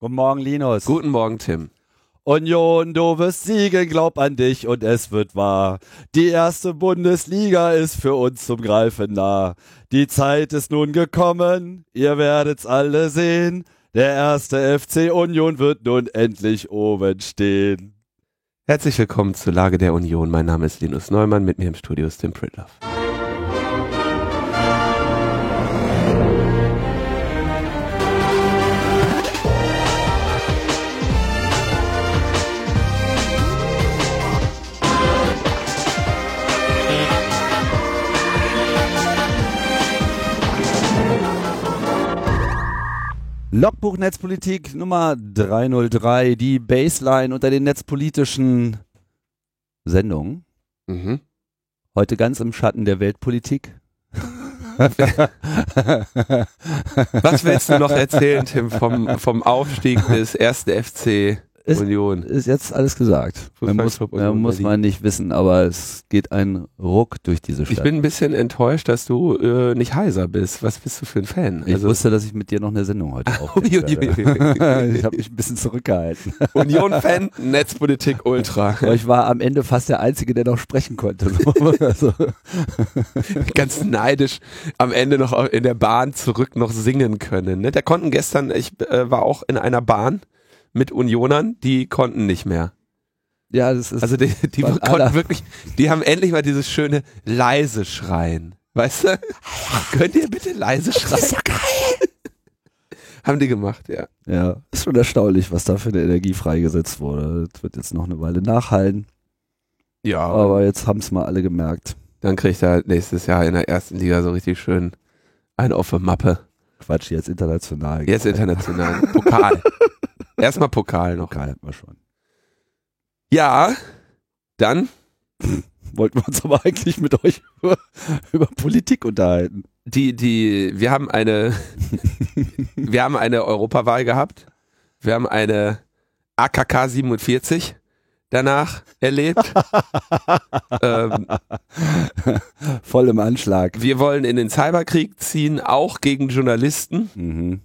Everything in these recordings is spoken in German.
Guten Morgen, Linus. Guten Morgen, Tim. Union, du wirst siegen, glaub an dich und es wird wahr. Die erste Bundesliga ist für uns zum Greifen nah. Die Zeit ist nun gekommen, ihr werdet's alle sehen. Der erste FC Union wird nun endlich oben stehen. Herzlich willkommen zur Lage der Union. Mein Name ist Linus Neumann, mit mir im Studio ist Tim Pritloff. Logbuch Netzpolitik Nummer 303, die Baseline unter den netzpolitischen Sendungen. Mhm. Heute ganz im Schatten der Weltpolitik. Was willst du noch erzählen, Tim, vom, vom Aufstieg des ersten FC Ist- Union? Ist jetzt alles gesagt. Man muss, Union muss man nicht wissen, aber es geht ein Ruck durch diese Stadt. Ich bin ein bisschen enttäuscht, dass du äh, nicht heiser bist. Was bist du für ein Fan? ich wusste, dass ich mit dir noch eine Sendung heute werde. Ich habe mich ein bisschen zurückgehalten. Union-Fan, Netzpolitik Ultra. Aber ich war am Ende fast der Einzige, der noch sprechen konnte. Also, Ganz neidisch am Ende noch in der Bahn zurück noch singen können. Ne? Der konnten gestern, ich äh, war auch in einer Bahn mit Unionern, die konnten nicht mehr. ja, das ist Also die, die konnten alle- wirklich, die haben endlich mal dieses schöne leise Schreien. Weißt du? Könnt ihr bitte leise schreien? Das ist ja geil. haben die gemacht, ja. Ja, ist schon erstaunlich, was da für eine Energie freigesetzt wurde. Das wird jetzt noch eine Weile nachhallen, Ja, aber jetzt haben es mal alle gemerkt. dann kriegt er nächstes Jahr in der ersten Liga so richtig schön einen auf Mappe. Quatsch, jetzt international. Jetzt international. Pokal. Erstmal Pokal noch. Pokal hatten wir schon. Ja, dann Wollten wir uns aber eigentlich mit euch über, über Politik unterhalten. die, die, wir haben eine, wir haben eine Europawahl gehabt. Wir haben eine AKK 47 danach erlebt. ähm, Voll im Anschlag. wir wollen in den Cyberkrieg ziehen, auch gegen Journalisten Mhm.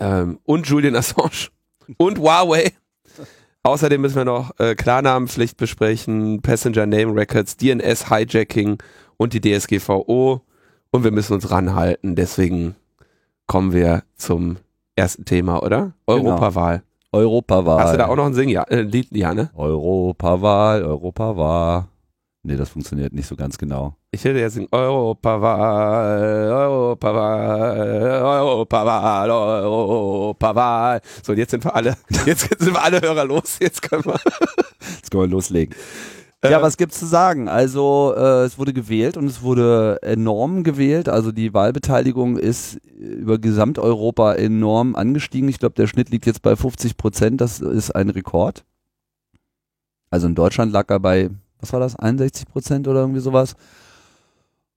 ähm, und Julian Assange und Huawei. Außerdem müssen wir noch äh, Klarnamenpflicht besprechen, Passenger Name Records, DNS Hijacking und die DSGVO. Und wir müssen uns ranhalten. Deswegen kommen wir zum ersten Thema, oder? Genau. Europawahl. Europawahl. Hast du da auch noch ein Sing ja, äh, Lied, ja, ne? Europawahl, Europawahl. Nee, das funktioniert nicht so ganz genau. Ich hätte singen Europawahl, Europawahl, Europawahl, Europawahl. So, und jetzt sind wir alle, jetzt sind wir alle Hörer los. Jetzt können wir. Jetzt können wir loslegen. Äh, Ja, was gibt's zu sagen? Also äh, es wurde gewählt und es wurde enorm gewählt. Also die Wahlbeteiligung ist über Gesamteuropa enorm angestiegen. Ich glaube, der Schnitt liegt jetzt bei 50 Prozent. Das ist ein Rekord. Also in Deutschland lag er bei, was war das, 61 Prozent oder irgendwie sowas.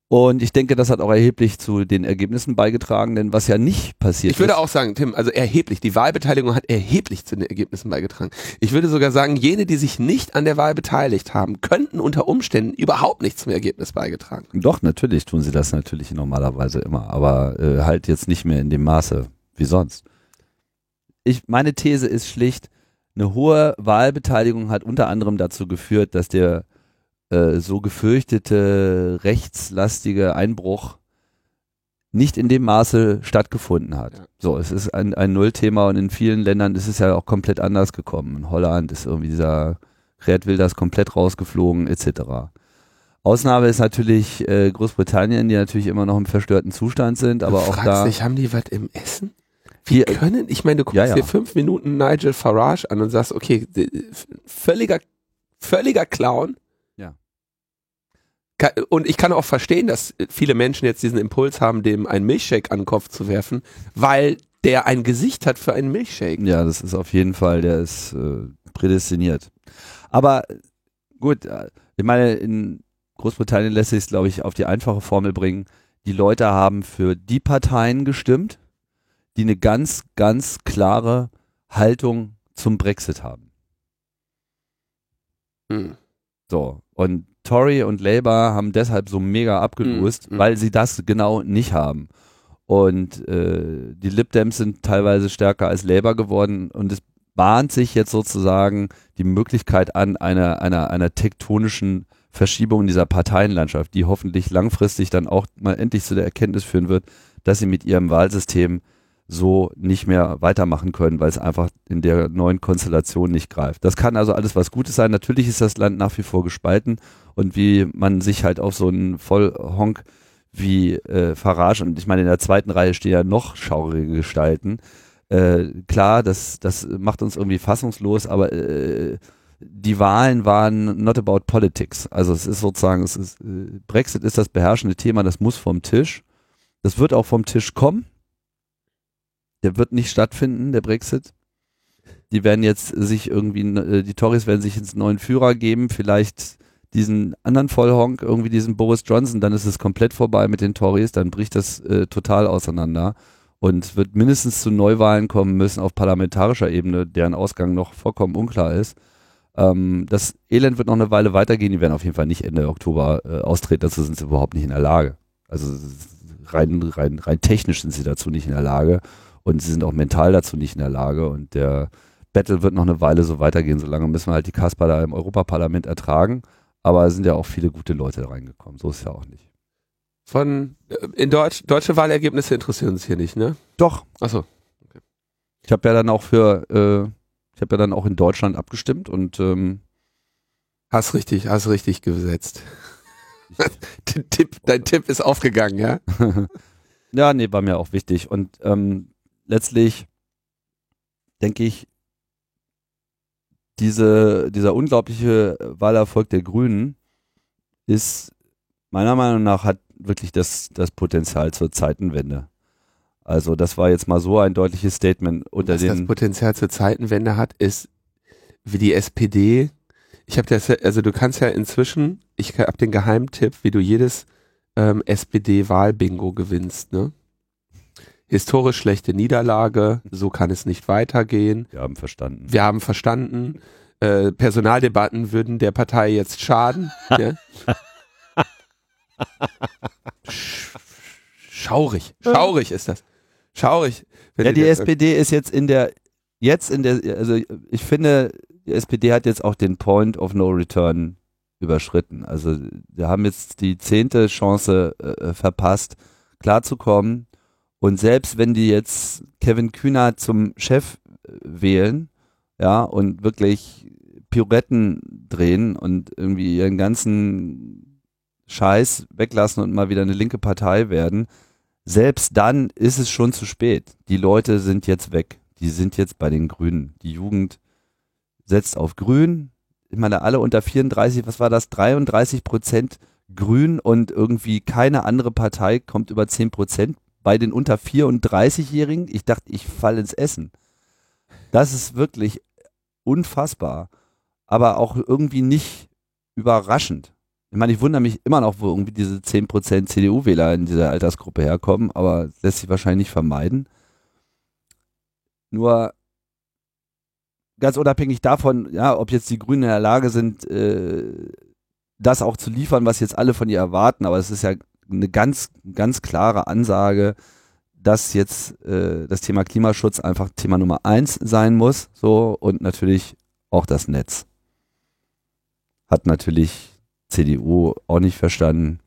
Und ich denke, das hat auch erheblich zu den Ergebnissen beigetragen, denn was ja nicht passiert Ich würde ist, auch sagen, Tim, also erheblich, die Wahlbeteiligung hat erheblich zu den Ergebnissen beigetragen. Ich würde sogar sagen, jene, die sich nicht an der Wahl beteiligt haben, könnten unter Umständen überhaupt nicht zum Ergebnis beigetragen. Doch, natürlich tun sie das natürlich normalerweise immer, aber äh, halt jetzt nicht mehr in dem Maße wie sonst. Ich, meine These ist schlicht, eine hohe Wahlbeteiligung hat unter anderem dazu geführt, dass der äh, so gefürchtete rechtslastige Einbruch nicht in dem Maße stattgefunden hat. Ja. So, es ist ein, ein Nullthema und in vielen Ländern ist es ja auch komplett anders gekommen. In Holland ist irgendwie dieser Gerd Wilders komplett rausgeflogen, etc. Ausnahme ist natürlich äh, Großbritannien, die natürlich immer noch im verstörten Zustand sind, aber du auch da. dich, haben die was im Essen? Wie Hier- können, ich meine, du guckst Ja, ja. dir fünf Minuten Nigel Farage an und sagst, okay, völliger, völliger Clown. Und ich kann auch verstehen, dass viele Menschen jetzt diesen Impuls haben, dem einen Milchshake an den Kopf zu werfen, weil der ein Gesicht hat für einen Milchshake. Ja, das ist auf jeden Fall, der ist äh, prädestiniert. Aber äh, gut, äh, ich meine, in Großbritannien lässt sich es, glaube ich, auf die einfache Formel bringen. Die Leute haben für die Parteien gestimmt, die eine ganz, ganz klare Haltung zum Brexit haben. Hm. So. Und Tory und Labour haben deshalb so mega abgelost, Mm, mm. weil sie das genau nicht haben. Und äh, die Lib Dems sind teilweise stärker als Labour geworden und es bahnt sich jetzt sozusagen die Möglichkeit an einer, einer, einer tektonischen Verschiebung in dieser Parteienlandschaft, die hoffentlich langfristig dann auch mal endlich zu der Erkenntnis führen wird, dass sie mit ihrem Wahlsystem so nicht mehr weitermachen können, weil es einfach in der neuen Konstellation nicht greift. Das kann also alles was Gutes sein. Natürlich ist das Land nach wie vor gespalten und wie man sich halt auf so einen Vollhonk wie äh, Farage und ich meine in der zweiten Reihe stehen ja noch schaurige Gestalten. Äh, klar, das, das macht uns irgendwie fassungslos, aber äh, die Wahlen waren not about politics. Also es ist sozusagen, es ist, äh, Brexit ist das beherrschende Thema, das muss vom Tisch. Das wird auch vom Tisch kommen. Der wird nicht stattfinden, der Brexit. Die werden jetzt sich irgendwie, äh, die Tories werden sich ins neuen Führer geben, vielleicht diesen anderen Vollhonk, irgendwie diesen Boris Johnson, dann ist es komplett vorbei mit den Tories, dann bricht das äh, total auseinander und wird mindestens zu Neuwahlen kommen müssen auf parlamentarischer Ebene, deren Ausgang noch vollkommen unklar ist. Ähm, das Elend wird noch eine Weile weitergehen, die werden auf jeden Fall nicht Ende Oktober äh, austreten, dazu sind sie überhaupt nicht in der Lage. Also rein, rein, rein technisch sind sie dazu nicht in der Lage und sie sind auch mental dazu nicht in der Lage und der Battle wird noch eine Weile so weitergehen, solange müssen wir halt die Kasper da im Europaparlament ertragen, aber es sind ja auch viele gute Leute reingekommen, so ist es ja auch nicht. Von äh, in Deutsch deutsche Wahlergebnisse interessieren uns hier nicht, ne? Doch. Achso. Okay. Ich habe ja dann auch für, äh, ich habe ja dann auch in Deutschland abgestimmt und ähm, hast richtig, hast richtig gesetzt. Tipp, dein Tipp ist aufgegangen, ja? ja, nee, war mir auch wichtig. Und ähm, letztlich denke ich, diese, dieser unglaubliche Wahlerfolg der Grünen ist meiner Meinung nach hat wirklich das, das Potenzial zur Zeitenwende. Also das war jetzt mal so ein deutliches Statement unter Was den. das Potenzial zur Zeitenwende hat, ist wie die SPD. Ich habe das, also du kannst ja inzwischen, ich habe den Geheimtipp, wie du jedes ähm, SPD-Wahlbingo gewinnst. Ne? Historisch schlechte Niederlage, so kann es nicht weitergehen. Wir haben verstanden. Wir haben verstanden. Äh, Personaldebatten würden der Partei jetzt schaden. ja? Schaurig, schaurig ist das. Schaurig. Ja, die SPD ist jetzt in der, jetzt in der, also ich finde, die SPD hat jetzt auch den Point of No Return überschritten. Also wir haben jetzt die zehnte Chance äh, verpasst, klarzukommen und selbst wenn die jetzt Kevin Kühner zum Chef äh, wählen, ja, und wirklich Pirouetten drehen und irgendwie ihren ganzen Scheiß weglassen und mal wieder eine linke Partei werden, selbst dann ist es schon zu spät. Die Leute sind jetzt weg. Die sind jetzt bei den Grünen. Die Jugend setzt auf Grün. Ich meine, alle unter 34, was war das? 33 Prozent Grün und irgendwie keine andere Partei kommt über 10 Prozent bei den unter 34-Jährigen, ich dachte, ich falle ins Essen. Das ist wirklich unfassbar, aber auch irgendwie nicht überraschend. Ich meine, ich wundere mich immer noch, wo irgendwie diese 10% CDU-Wähler in dieser Altersgruppe herkommen, aber lässt sich wahrscheinlich nicht vermeiden. Nur ganz unabhängig davon, ja, ob jetzt die Grünen in der Lage sind, äh, das auch zu liefern, was jetzt alle von ihr erwarten, aber es ist ja eine ganz, ganz klare Ansage, dass jetzt äh, das Thema Klimaschutz einfach Thema Nummer eins sein muss, so und natürlich auch das Netz. Hat natürlich CDU auch nicht verstanden.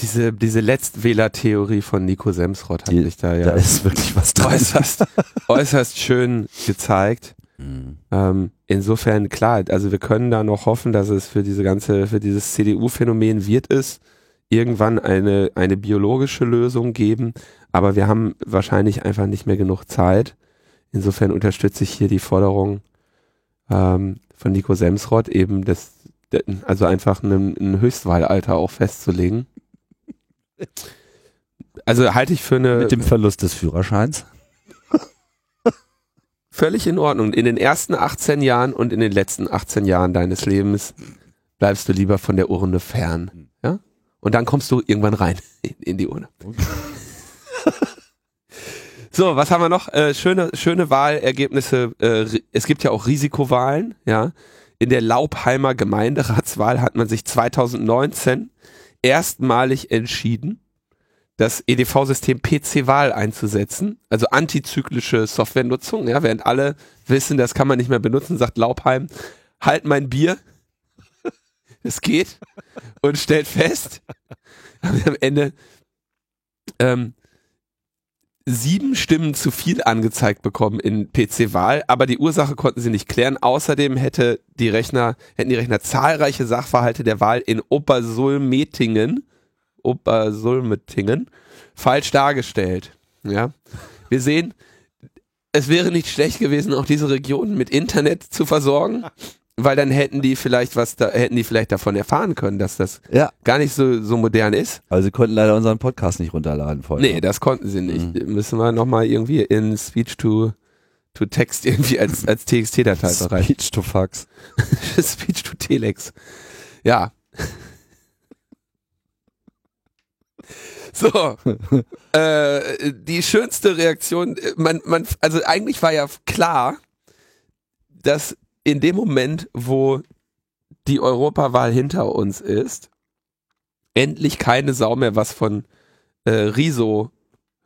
Diese, diese Letztwähler-Theorie von Nico Semsrott hat sich da ja da ist wirklich was dran. Äußerst, äußerst schön gezeigt. Mhm. Ähm, insofern klar, also wir können da noch hoffen, dass es für diese ganze, für dieses CDU-Phänomen wird es irgendwann eine, eine biologische Lösung geben, aber wir haben wahrscheinlich einfach nicht mehr genug Zeit. Insofern unterstütze ich hier die Forderung ähm, von Nico Semsrott, eben das, also einfach ein, ein Höchstwahlalter auch festzulegen. Also halte ich für eine. Mit dem Verlust des Führerscheins? Völlig in Ordnung. In den ersten 18 Jahren und in den letzten 18 Jahren deines Lebens bleibst du lieber von der Urne fern. Und dann kommst du irgendwann rein in die Urne. so, was haben wir noch? Äh, schöne, schöne Wahlergebnisse. Äh, es gibt ja auch Risikowahlen, ja. In der Laubheimer Gemeinderatswahl hat man sich 2019 erstmalig entschieden, das EDV-System PC-Wahl einzusetzen, also antizyklische Softwarenutzung, ja, während alle wissen, das kann man nicht mehr benutzen, sagt Laubheim, halt mein Bier, es geht und stellt fest, am Ende ähm, sieben Stimmen zu viel angezeigt bekommen in PC-Wahl, aber die Ursache konnten sie nicht klären. Außerdem hätte die Rechner, hätten die Rechner zahlreiche Sachverhalte der Wahl in Obersulmetingen, Obersulmetingen falsch dargestellt. Ja, wir sehen, es wäre nicht schlecht gewesen, auch diese Region mit Internet zu versorgen weil dann hätten die vielleicht was da, hätten die vielleicht davon erfahren können, dass das Ja. gar nicht so, so modern ist. Aber sie konnten leider unseren Podcast nicht runterladen vorher. Nee, das konnten sie nicht. Müssen wir nochmal irgendwie in Speech to, to Text irgendwie als, als TXT-Datei bereiten. Speech to Fax. Speech to Telex. Ja. So, äh, die schönste Reaktion, äh, man, man, also eigentlich war ja klar, dass in dem Moment, wo die Europawahl hinter uns ist, endlich keine Sau mehr was von äh, Riso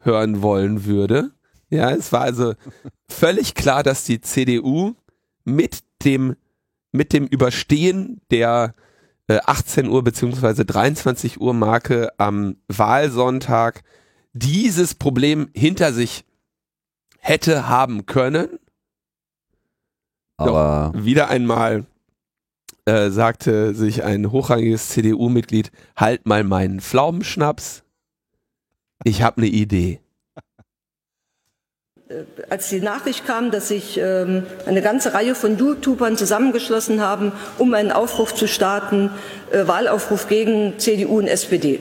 hören wollen würde. Ja, es war also völlig klar, dass die CDU mit dem mit dem Überstehen der äh, 18 Uhr beziehungsweise 23 Uhr Marke am Wahlsonntag dieses Problem hinter sich hätte haben können. Aber Wieder einmal äh, sagte sich ein hochrangiges CDU-Mitglied, halt mal meinen Pflaumenschnaps. Ich habe eine Idee. als die Nachricht kam, dass sich ähm, eine ganze Reihe von YouTubern zusammengeschlossen haben, um einen Aufruf zu starten, äh, Wahlaufruf gegen CDU und SPD,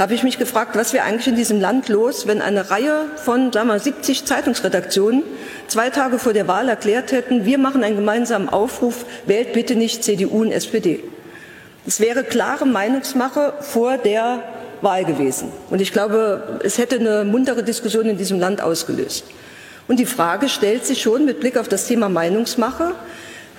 habe ich mich gefragt, was wäre eigentlich in diesem Land los, wenn eine Reihe von sagen wir, 70 Zeitungsredaktionen zwei Tage vor der Wahl erklärt hätten, wir machen einen gemeinsamen Aufruf, wählt bitte nicht CDU und SPD. Es wäre klare Meinungsmache vor der Wahl gewesen. Und ich glaube, es hätte eine muntere Diskussion in diesem Land ausgelöst. Und die Frage stellt sich schon mit Blick auf das Thema Meinungsmache,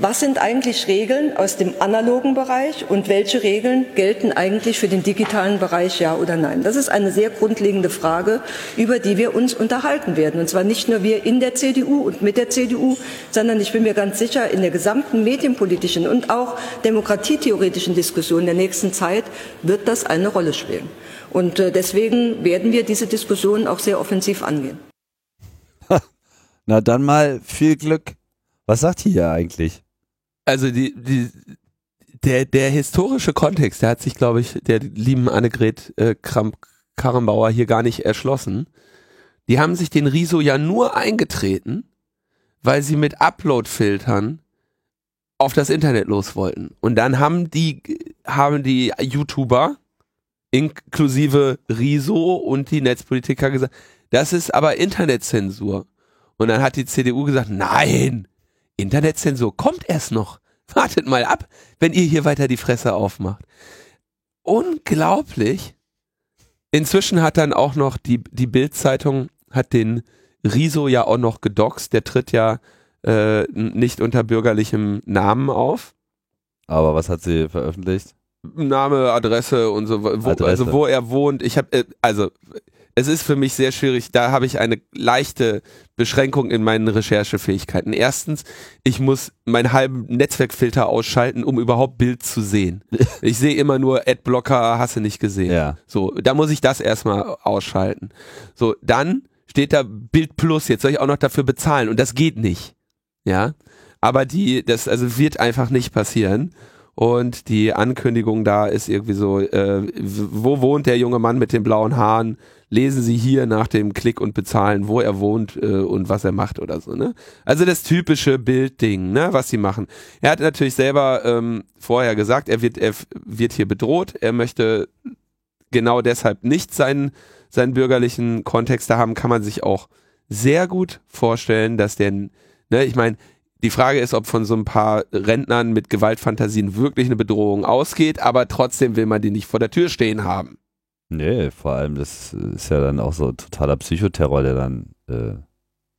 was sind eigentlich Regeln aus dem analogen Bereich und welche Regeln gelten eigentlich für den digitalen Bereich, ja oder nein? Das ist eine sehr grundlegende Frage, über die wir uns unterhalten werden. Und zwar nicht nur wir in der CDU und mit der CDU, sondern ich bin mir ganz sicher, in der gesamten medienpolitischen und auch demokratietheoretischen Diskussion der nächsten Zeit wird das eine Rolle spielen. Und äh, deswegen werden wir diese Diskussion auch sehr offensiv angehen. na dann mal viel Glück. Was sagt hier eigentlich? Also die, die, der, der historische Kontext, der hat sich, glaube ich, der lieben Annegret äh, Kramp Karrenbauer hier gar nicht erschlossen. Die haben sich den Riso ja nur eingetreten, weil sie mit Upload-Filtern auf das Internet los wollten. Und dann haben die, haben die YouTuber, inklusive Riso und die Netzpolitiker gesagt, das ist aber Internetzensur. Und dann hat die CDU gesagt, nein, Internetzensur kommt erst noch. Wartet mal ab, wenn ihr hier weiter die Fresse aufmacht. Unglaublich. Inzwischen hat dann auch noch die, die Bild-Zeitung hat den Riso ja auch noch gedoxt. Der tritt ja äh, nicht unter bürgerlichem Namen auf. Aber was hat sie veröffentlicht? Name, Adresse und so, wo, Adresse. also wo er wohnt. Ich habe, äh, also es ist für mich sehr schwierig. Da habe ich eine leichte Beschränkung in meinen Recherchefähigkeiten. Erstens, ich muss meinen halben Netzwerkfilter ausschalten, um überhaupt Bild zu sehen. Ich sehe immer nur Adblocker, hasse nicht gesehen. Ja. So, da muss ich das erstmal ausschalten. So, dann steht da Bild Plus. Jetzt soll ich auch noch dafür bezahlen und das geht nicht. Ja, aber die, das also wird einfach nicht passieren. Und die Ankündigung da ist irgendwie so, äh, wo wohnt der junge Mann mit den blauen Haaren? Lesen Sie hier nach dem Klick und bezahlen, wo er wohnt äh, und was er macht oder so, ne? Also das typische Bildding, ne, was sie machen. Er hat natürlich selber ähm, vorher gesagt, er wird, er wird hier bedroht, er möchte genau deshalb nicht seinen, seinen bürgerlichen Kontext da haben, kann man sich auch sehr gut vorstellen, dass der, ne, ich meine, die Frage ist, ob von so ein paar Rentnern mit Gewaltfantasien wirklich eine Bedrohung ausgeht, aber trotzdem will man die nicht vor der Tür stehen haben. Nee, vor allem, das ist ja dann auch so totaler Psychoterror, der dann äh,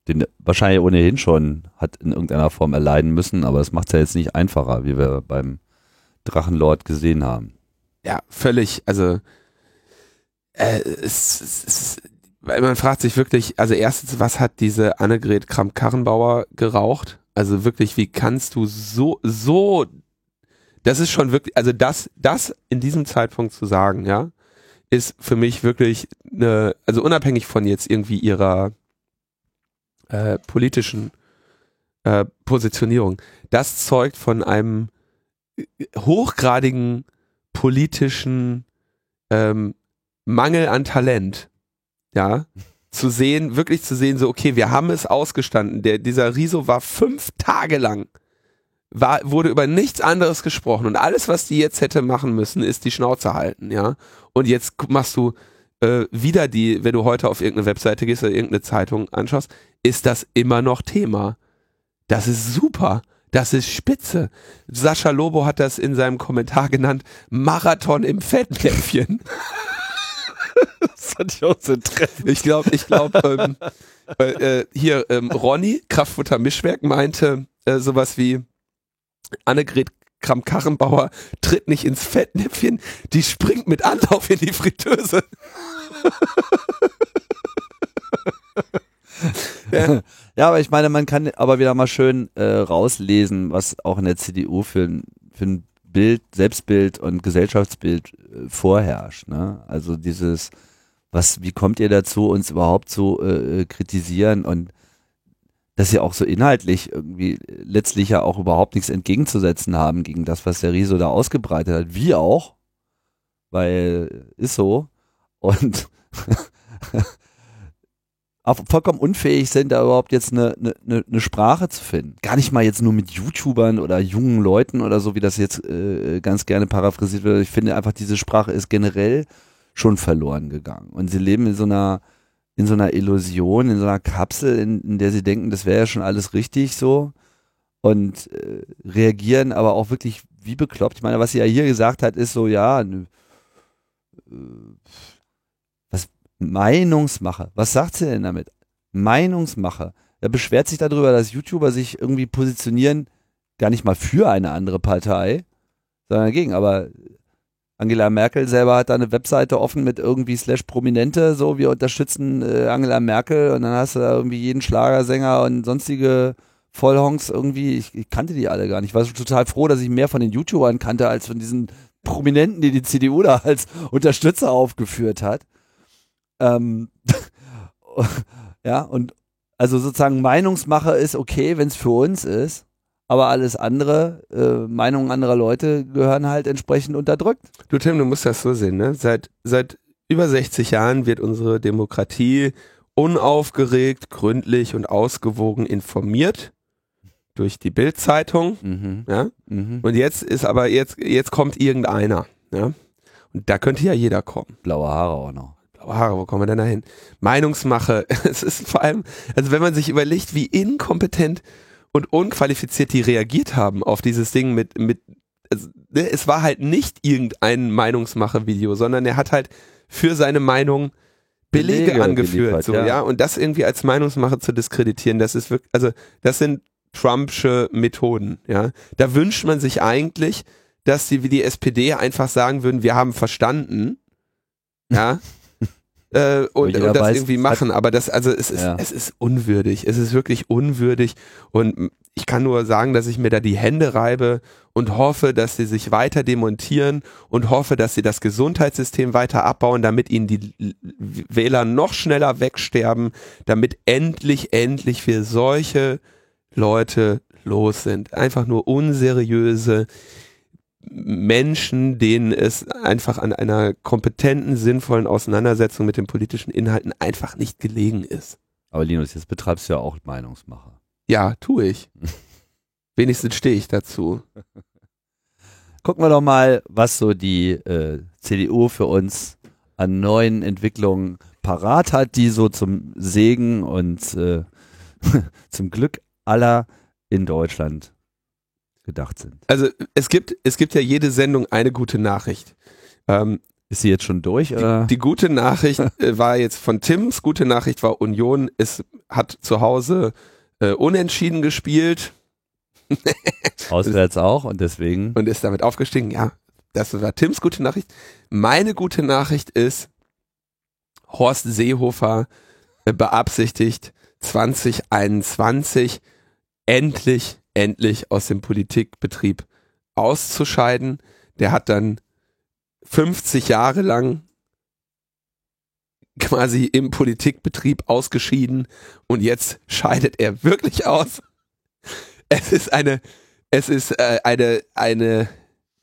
den wahrscheinlich ohnehin schon hat in irgendeiner Form erleiden müssen, aber das macht es ja jetzt nicht einfacher, wie wir beim Drachenlord gesehen haben. Ja, völlig, also äh, es, es, es, man fragt sich wirklich, also erstens, was hat diese Annegret Kramp-Karrenbauer geraucht? Also wirklich, wie kannst du so, so, das ist schon wirklich, also das, das in diesem Zeitpunkt zu sagen, ja, ist für mich wirklich eine, also unabhängig von jetzt irgendwie ihrer äh, politischen äh, Positionierung, das zeugt von einem äh, hochgradigen politischen ähm, Mangel an Talent, ja, zu sehen, wirklich zu sehen, so, okay, wir haben es ausgestanden. Der, dieser Riso war fünf Tage lang, war, wurde über nichts anderes gesprochen und alles, was die jetzt hätte machen müssen, ist die Schnauze halten, ja. Und jetzt machst du äh, wieder die, wenn du heute auf irgendeine Webseite gehst oder irgendeine Zeitung anschaust, ist das immer noch Thema. Das ist super. Das ist spitze. Sascha Lobo hat das in seinem Kommentar genannt, Marathon im Fettnäpfchen. Das fand ich auch so treffend. Ich glaube, ich glaube, ähm, äh, äh, hier ähm, Ronny, Kraftfutter Mischwerk, meinte äh, sowas wie Annegret Kramp-Karrenbauer tritt nicht ins Fettnäpfchen, die springt mit Anlauf in die Fritteuse. ja. ja, aber ich meine, man kann aber wieder mal schön äh, rauslesen, was auch in der CDU für, ein- für ein Bild, Selbstbild und Gesellschaftsbild äh, vorherrscht. Ne? Also dieses, was, wie kommt ihr dazu, uns überhaupt zu äh, kritisieren und dass sie auch so inhaltlich irgendwie letztlich ja auch überhaupt nichts entgegenzusetzen haben gegen das, was der Riso da ausgebreitet hat. Wie auch, weil ist so. Und vollkommen unfähig sind, da überhaupt jetzt eine, eine, eine Sprache zu finden. Gar nicht mal jetzt nur mit YouTubern oder jungen Leuten oder so, wie das jetzt äh, ganz gerne paraphrasiert wird. Ich finde einfach, diese Sprache ist generell schon verloren gegangen. Und sie leben in so einer, in so einer Illusion, in so einer Kapsel, in, in der sie denken, das wäre ja schon alles richtig so. Und äh, reagieren aber auch wirklich wie bekloppt. Ich meine, was sie ja hier gesagt hat, ist so, ja, nö, äh, was Meinungsmache. Was sagt sie denn damit? Meinungsmache. Er beschwert sich darüber, dass YouTuber sich irgendwie positionieren, gar nicht mal für eine andere Partei, sondern dagegen. Aber Angela Merkel selber hat da eine Webseite offen mit irgendwie slash Prominente, so wir unterstützen äh, Angela Merkel und dann hast du da irgendwie jeden Schlagersänger und sonstige Vollhongs irgendwie, ich, ich kannte die alle gar nicht. Ich war total froh, dass ich mehr von den YouTubern kannte, als von diesen Prominenten, die die CDU da als Unterstützer aufgeführt hat. Ähm, ja, und also sozusagen Meinungsmache ist okay, wenn es für uns ist, aber alles andere, äh, Meinungen anderer Leute gehören halt entsprechend unterdrückt. Du Tim, du musst das so sehen, ne? Seit, seit über 60 Jahren wird unsere Demokratie unaufgeregt, gründlich und ausgewogen informiert durch die Bild-Zeitung, Mhm. ja? Mhm. Und jetzt ist aber, jetzt, jetzt kommt irgendeiner, ja? Und da könnte ja jeder kommen. Blaue Haare auch noch. Blaue Haare, wo kommen wir denn da hin? Meinungsmache. Es ist vor allem, also wenn man sich überlegt, wie inkompetent und unqualifiziert die reagiert haben auf dieses Ding mit, mit, also, ne, es war halt nicht irgendein Meinungsmache-Video, sondern er hat halt für seine Meinung Belege, Belege angeführt, geliefert, so, ja. ja. Und das irgendwie als Meinungsmache zu diskreditieren, das ist wirklich, also, das sind Trumpsche Methoden, ja. Da wünscht man sich eigentlich, dass sie wie die SPD einfach sagen würden, wir haben verstanden, ja, äh, und, und das weiß, irgendwie machen. Aber das, also es ist, Ja. es ist unwürdig. Es ist wirklich unwürdig. Und ich kann nur sagen, dass ich mir da die Hände reibe und hoffe, dass sie sich weiter demontieren und hoffe, dass sie das Gesundheitssystem weiter abbauen, damit ihnen die Wähler noch schneller wegsterben, damit endlich, endlich wir solche Leute los sind. Einfach nur unseriöse Menschen, denen es einfach an einer kompetenten, sinnvollen Auseinandersetzung mit den politischen Inhalten einfach nicht gelegen ist. Aber Linus, jetzt betreibst du ja auch Meinungsmache. Ja, tue ich. Wenigstens stehe ich dazu. Gucken wir doch mal, was so die äh, CDU für uns an neuen Entwicklungen parat hat, die so zum Segen und äh, zum Glück aller in Deutschland gedacht sind. Also es gibt, es gibt ja jede Sendung eine gute Nachricht. Ähm, Ist sie jetzt schon durch? Oder? die, die gute Nachricht äh, war jetzt von Tims, gute Nachricht war Union, es hat zu Hause äh, unentschieden gespielt Auswärts auch und deswegen. und ist damit aufgestiegen. Ja, das war Tims gute Nachricht. Meine gute Nachricht ist, Horst Seehofer äh, beabsichtigt, 2021 endlich, endlich aus dem Politikbetrieb auszuscheiden. Der hat dann 50 Jahre lang quasi im Politikbetrieb ausgeschieden und jetzt scheidet er wirklich aus. Es ist eine, es ist äh, eine, eine,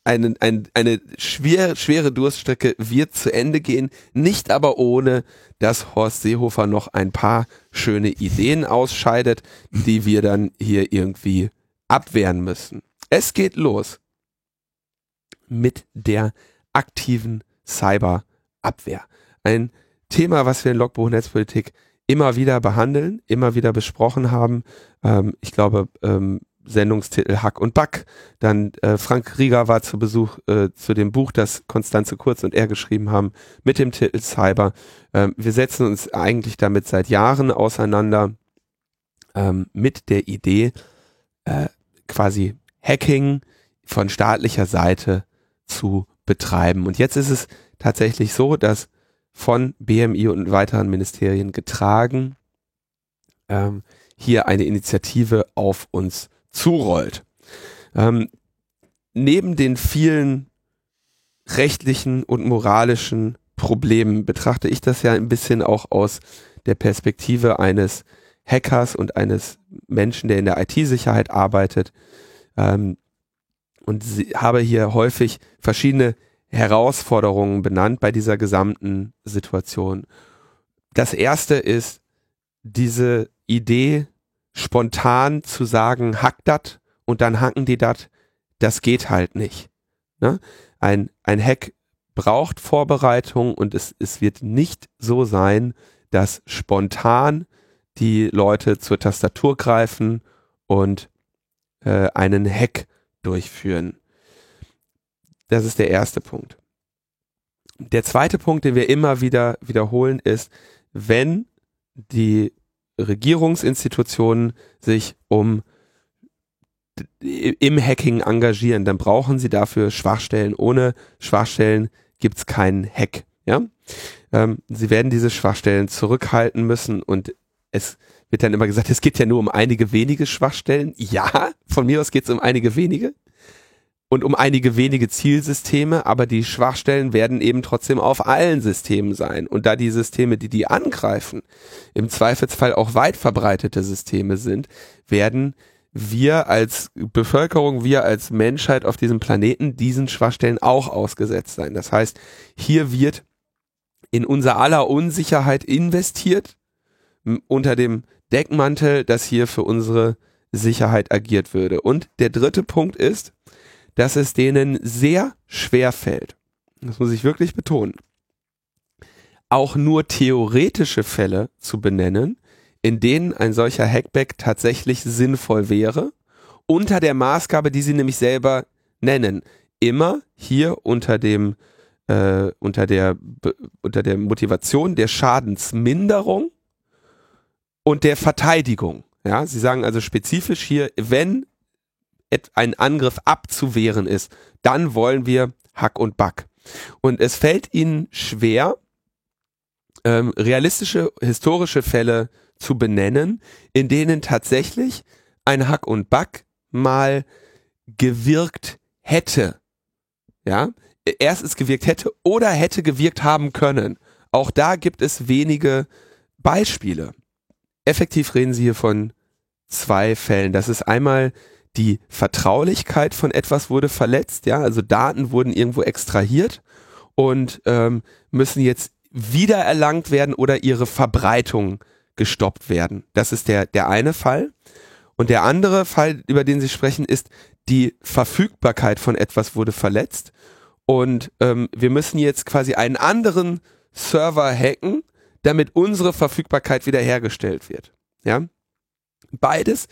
eine, eine, eine schwer, schwere Durststrecke wird zu Ende gehen, nicht aber ohne, dass Horst Seehofer noch ein paar schöne Ideen ausscheidet, die wir dann hier irgendwie abwehren müssen. Es geht los mit der aktiven Cyberabwehr. Ein Thema, was wir in Logbuch Netzpolitik immer wieder behandeln, immer wieder besprochen haben. Ähm, ich glaube, ähm, Sendungstitel Hack und Back. Dann äh, Frank Rieger war zu Besuch äh, zu dem Buch, das Konstanze Kurz und er geschrieben haben, mit dem Titel Cyber. Ähm, wir setzen uns eigentlich damit seit Jahren auseinander ähm, mit der Idee, äh, quasi Hacking von staatlicher Seite zu betreiben. Und jetzt ist es tatsächlich so, dass von BMI und weiteren Ministerien getragen ähm, hier eine Initiative auf uns zurollt. Ähm, neben den vielen rechtlichen und moralischen Problemen betrachte ich das ja ein bisschen auch aus der Perspektive eines Hackers und eines Menschen, der in der IT-Sicherheit arbeitet. Ähm, und habe hier häufig verschiedene Herausforderungen benannt bei dieser gesamten Situation. Das erste ist diese Idee, spontan zu sagen, hack dat und dann hacken die dat, das geht halt nicht. Ne? Ein, ein Hack braucht Vorbereitung und es, es wird nicht so sein, dass spontan die Leute zur Tastatur greifen und äh, einen Hack durchführen. Das ist der erste Punkt. Der zweite Punkt, den wir immer wieder wiederholen, ist, wenn die Regierungsinstitutionen sich um im Hacking engagieren, dann brauchen sie dafür Schwachstellen. Ohne Schwachstellen gibt's keinen Hack. Ja? Ähm, sie werden diese Schwachstellen zurückhalten müssen und es wird dann immer gesagt, es geht ja nur um einige wenige Schwachstellen. Ja, von mir aus geht es um einige wenige und um einige wenige Zielsysteme, aber die Schwachstellen werden eben trotzdem auf allen Systemen sein. Und da die Systeme, die die angreifen, im Zweifelsfall auch weit verbreitete Systeme sind, werden wir als Bevölkerung, wir als Menschheit auf diesem Planeten diesen Schwachstellen auch ausgesetzt sein. Das heißt, hier wird in unser aller Unsicherheit investiert, unter dem Deckmantel, dass hier für unsere Sicherheit agiert würde. Und der dritte Punkt ist, dass es denen sehr schwer fällt, das muss ich wirklich betonen, auch nur theoretische Fälle zu benennen, in denen ein solcher Hackback tatsächlich sinnvoll wäre, unter der Maßgabe, die sie nämlich selber nennen. Immer hier unter dem äh, unter der unter der Motivation der Schadensminderung und der Verteidigung. Ja, sie sagen also spezifisch hier, wenn ein Angriff abzuwehren ist, dann wollen wir Hack und Back. Und es fällt ihnen schwer, ähm, realistische historische Fälle zu benennen, in denen tatsächlich ein Hack und Back mal gewirkt hätte. Ja, erstens gewirkt hätte oder hätte gewirkt haben können. Auch da gibt es wenige Beispiele. Effektiv reden Sie hier von zwei Fällen. Das ist einmal die Vertraulichkeit von etwas wurde verletzt, ja, also Daten wurden irgendwo extrahiert und ähm, müssen jetzt wiedererlangt werden oder ihre Verbreitung gestoppt werden. Das ist der, der eine Fall. Und der andere Fall, über den Sie sprechen, ist, die Verfügbarkeit von etwas wurde verletzt und ähm, wir müssen jetzt quasi einen anderen Server hacken, damit unsere Verfügbarkeit wiederhergestellt wird. Ja, beides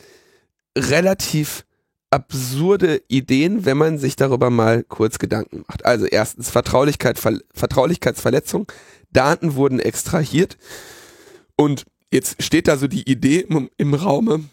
relativ absurde Ideen, wenn man sich darüber mal kurz Gedanken macht. Also erstens Vertraulichkeit, Ver Vertraulichkeitsverletzung, Daten wurden extrahiert und jetzt steht da so die Idee im, im Raume,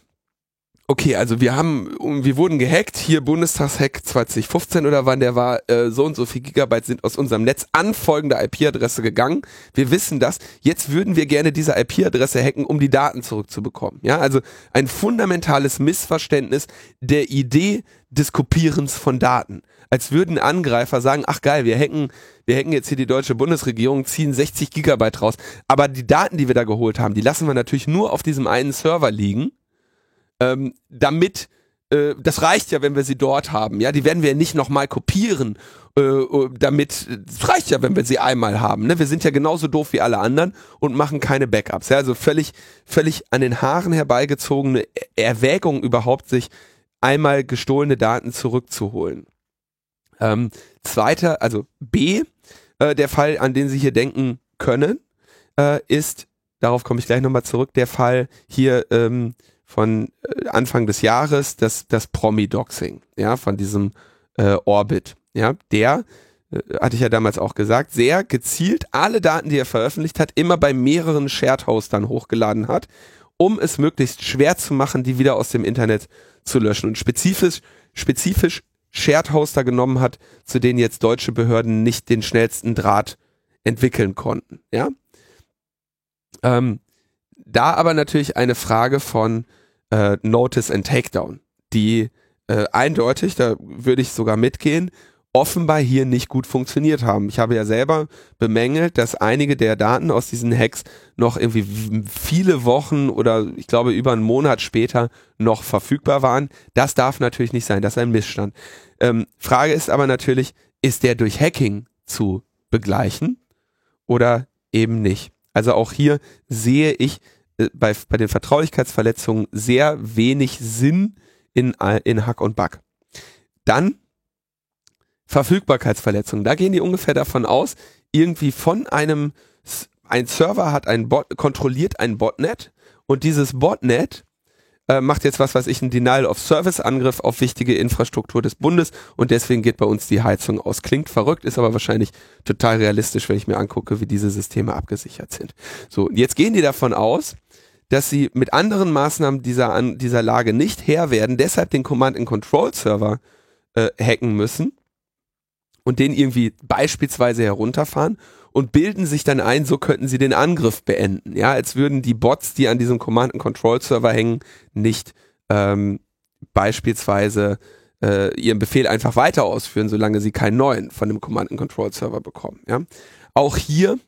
okay, also wir haben, wir wurden gehackt, hier Bundestagshack 2015 oder wann der war, äh, so und so viel Gigabyte sind aus unserem Netz an folgende IP-Adresse gegangen. Wir wissen das. Jetzt würden wir gerne diese IP-Adresse hacken, um die Daten zurückzubekommen. Ja, also ein fundamentales Missverständnis der Idee des Kopierens von Daten. Als würden Angreifer sagen, ach geil, wir hacken, wir hacken jetzt hier die deutsche Bundesregierung, ziehen 60 Gigabyte raus. Aber die Daten, die wir da geholt haben, die lassen wir natürlich nur auf diesem einen Server liegen ähm, damit äh, das reicht ja, wenn wir sie dort haben. Ja, die werden wir nicht nochmal kopieren, äh, äh damit, es reicht ja, wenn wir sie einmal haben. Ne? Wir sind ja genauso doof wie alle anderen und machen keine Backups. Ja? Also völlig, völlig an den Haaren herbeigezogene Erwägung überhaupt, sich einmal gestohlene Daten zurückzuholen. Ähm, zweiter, also B, äh, der Fall, an den Sie hier denken können, äh, ist, darauf komme ich gleich nochmal zurück, der Fall hier ähm, von äh, Anfang des Jahres, das, das Promi-Doxing, ja, von diesem äh, Orbit, ja, der, äh, hatte ich ja damals auch gesagt, sehr gezielt alle Daten, die er veröffentlicht hat, immer bei mehreren Shared-Hostern hochgeladen hat, um es möglichst schwer zu machen, die wieder aus dem Internet zu löschen und spezifisch, spezifisch Shared-Hoster genommen hat, zu denen jetzt deutsche Behörden nicht den schnellsten Draht entwickeln konnten, ja. Ähm, da aber natürlich eine Frage von äh, Notice and Takedown, die äh, eindeutig, da würde ich sogar mitgehen, offenbar hier nicht gut funktioniert haben. Ich habe ja selber bemängelt, dass einige der Daten aus diesen Hacks noch irgendwie viele Wochen oder ich glaube über einen Monat später noch verfügbar waren. Das darf natürlich nicht sein, das ist ein Missstand. Ähm, Frage ist aber natürlich, ist der durch Hacking zu begleichen oder eben nicht? Also auch hier sehe ich bei, bei den Vertraulichkeitsverletzungen sehr wenig Sinn in, in Hack und Back. Dann Verfügbarkeitsverletzungen. Da gehen die ungefähr davon aus, irgendwie von einem, ein Server hat ein Bot, kontrolliert ein Botnet und dieses Botnet äh, macht jetzt was weiß ich, einen Denial of Service Angriff auf wichtige Infrastruktur des Bundes und deswegen geht bei uns die Heizung aus. Klingt verrückt, ist aber wahrscheinlich total realistisch, wenn ich mir angucke, wie diese Systeme abgesichert sind. So, jetzt gehen die davon aus, dass sie mit anderen Maßnahmen dieser, an, dieser Lage nicht Herr werden, deshalb den Command-and-Control-Server äh, hacken müssen und den irgendwie beispielsweise herunterfahren und bilden sich dann ein, so könnten sie den Angriff beenden. Ja, als würden die Bots, die an diesem Command-and-Control-Server hängen, nicht ähm, beispielsweise äh, ihren Befehl einfach weiter ausführen, solange sie keinen neuen von dem Command-and-Control-Server bekommen. Ja? Auch hier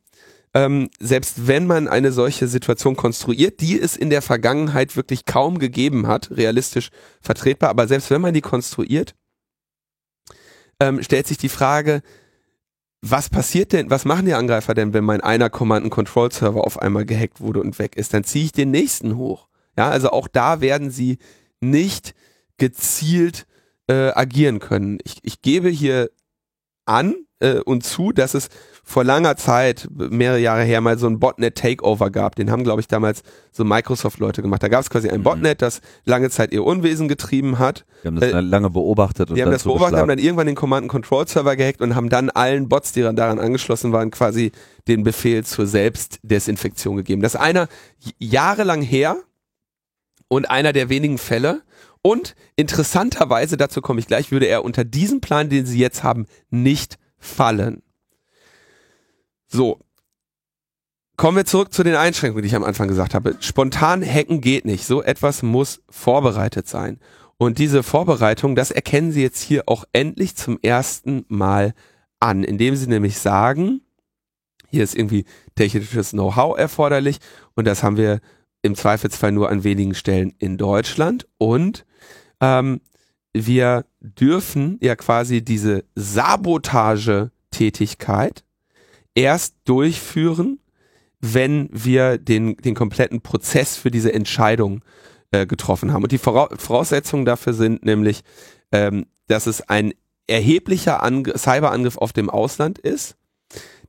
ähm, selbst wenn man eine solche Situation konstruiert, die es in der Vergangenheit wirklich kaum gegeben hat, realistisch vertretbar, aber selbst wenn man die konstruiert, ähm, stellt sich die Frage, was passiert denn, was machen die Angreifer denn, wenn mein einer Command-and-Control-Server auf einmal gehackt wurde und weg ist? Dann ziehe ich den nächsten hoch. Ja, also auch da werden sie nicht gezielt äh, agieren können. Ich, ich gebe hier an äh, und zu, dass es vor langer Zeit, mehrere Jahre her, mal so ein Botnet-Takeover gab. Den haben, glaube ich, damals so Microsoft-Leute gemacht. Da gab es quasi ein mhm. Botnet, das lange Zeit ihr Unwesen getrieben hat. Die haben das äh, lange beobachtet. Und die haben das beobachtet, haben dann irgendwann den Command-and-Control-Server gehackt und haben dann allen Bots, die daran angeschlossen waren, quasi den Befehl zur Selbstdesinfektion gegeben. Das ist einer jahrelang her und einer der wenigen Fälle. Und interessanterweise, dazu komme ich gleich, würde er unter diesem Plan, den sie jetzt haben, nicht fallen. So. Kommen wir zurück zu den Einschränkungen, die ich am Anfang gesagt habe. Spontan hacken geht nicht. So etwas muss vorbereitet sein. Und diese Vorbereitung, das erkennen Sie jetzt hier auch endlich zum ersten Mal an, indem Sie nämlich sagen, hier ist irgendwie technisches Know-how erforderlich und das haben wir im Zweifelsfall nur an wenigen Stellen in Deutschland und ähm, wir dürfen ja quasi diese Sabotage-Tätigkeit erst durchführen, wenn wir den, den kompletten Prozess für diese Entscheidung äh, getroffen haben. Und die Voraussetzungen dafür sind nämlich, ähm, dass es ein erheblicher Angr Cyberangriff auf dem Ausland ist,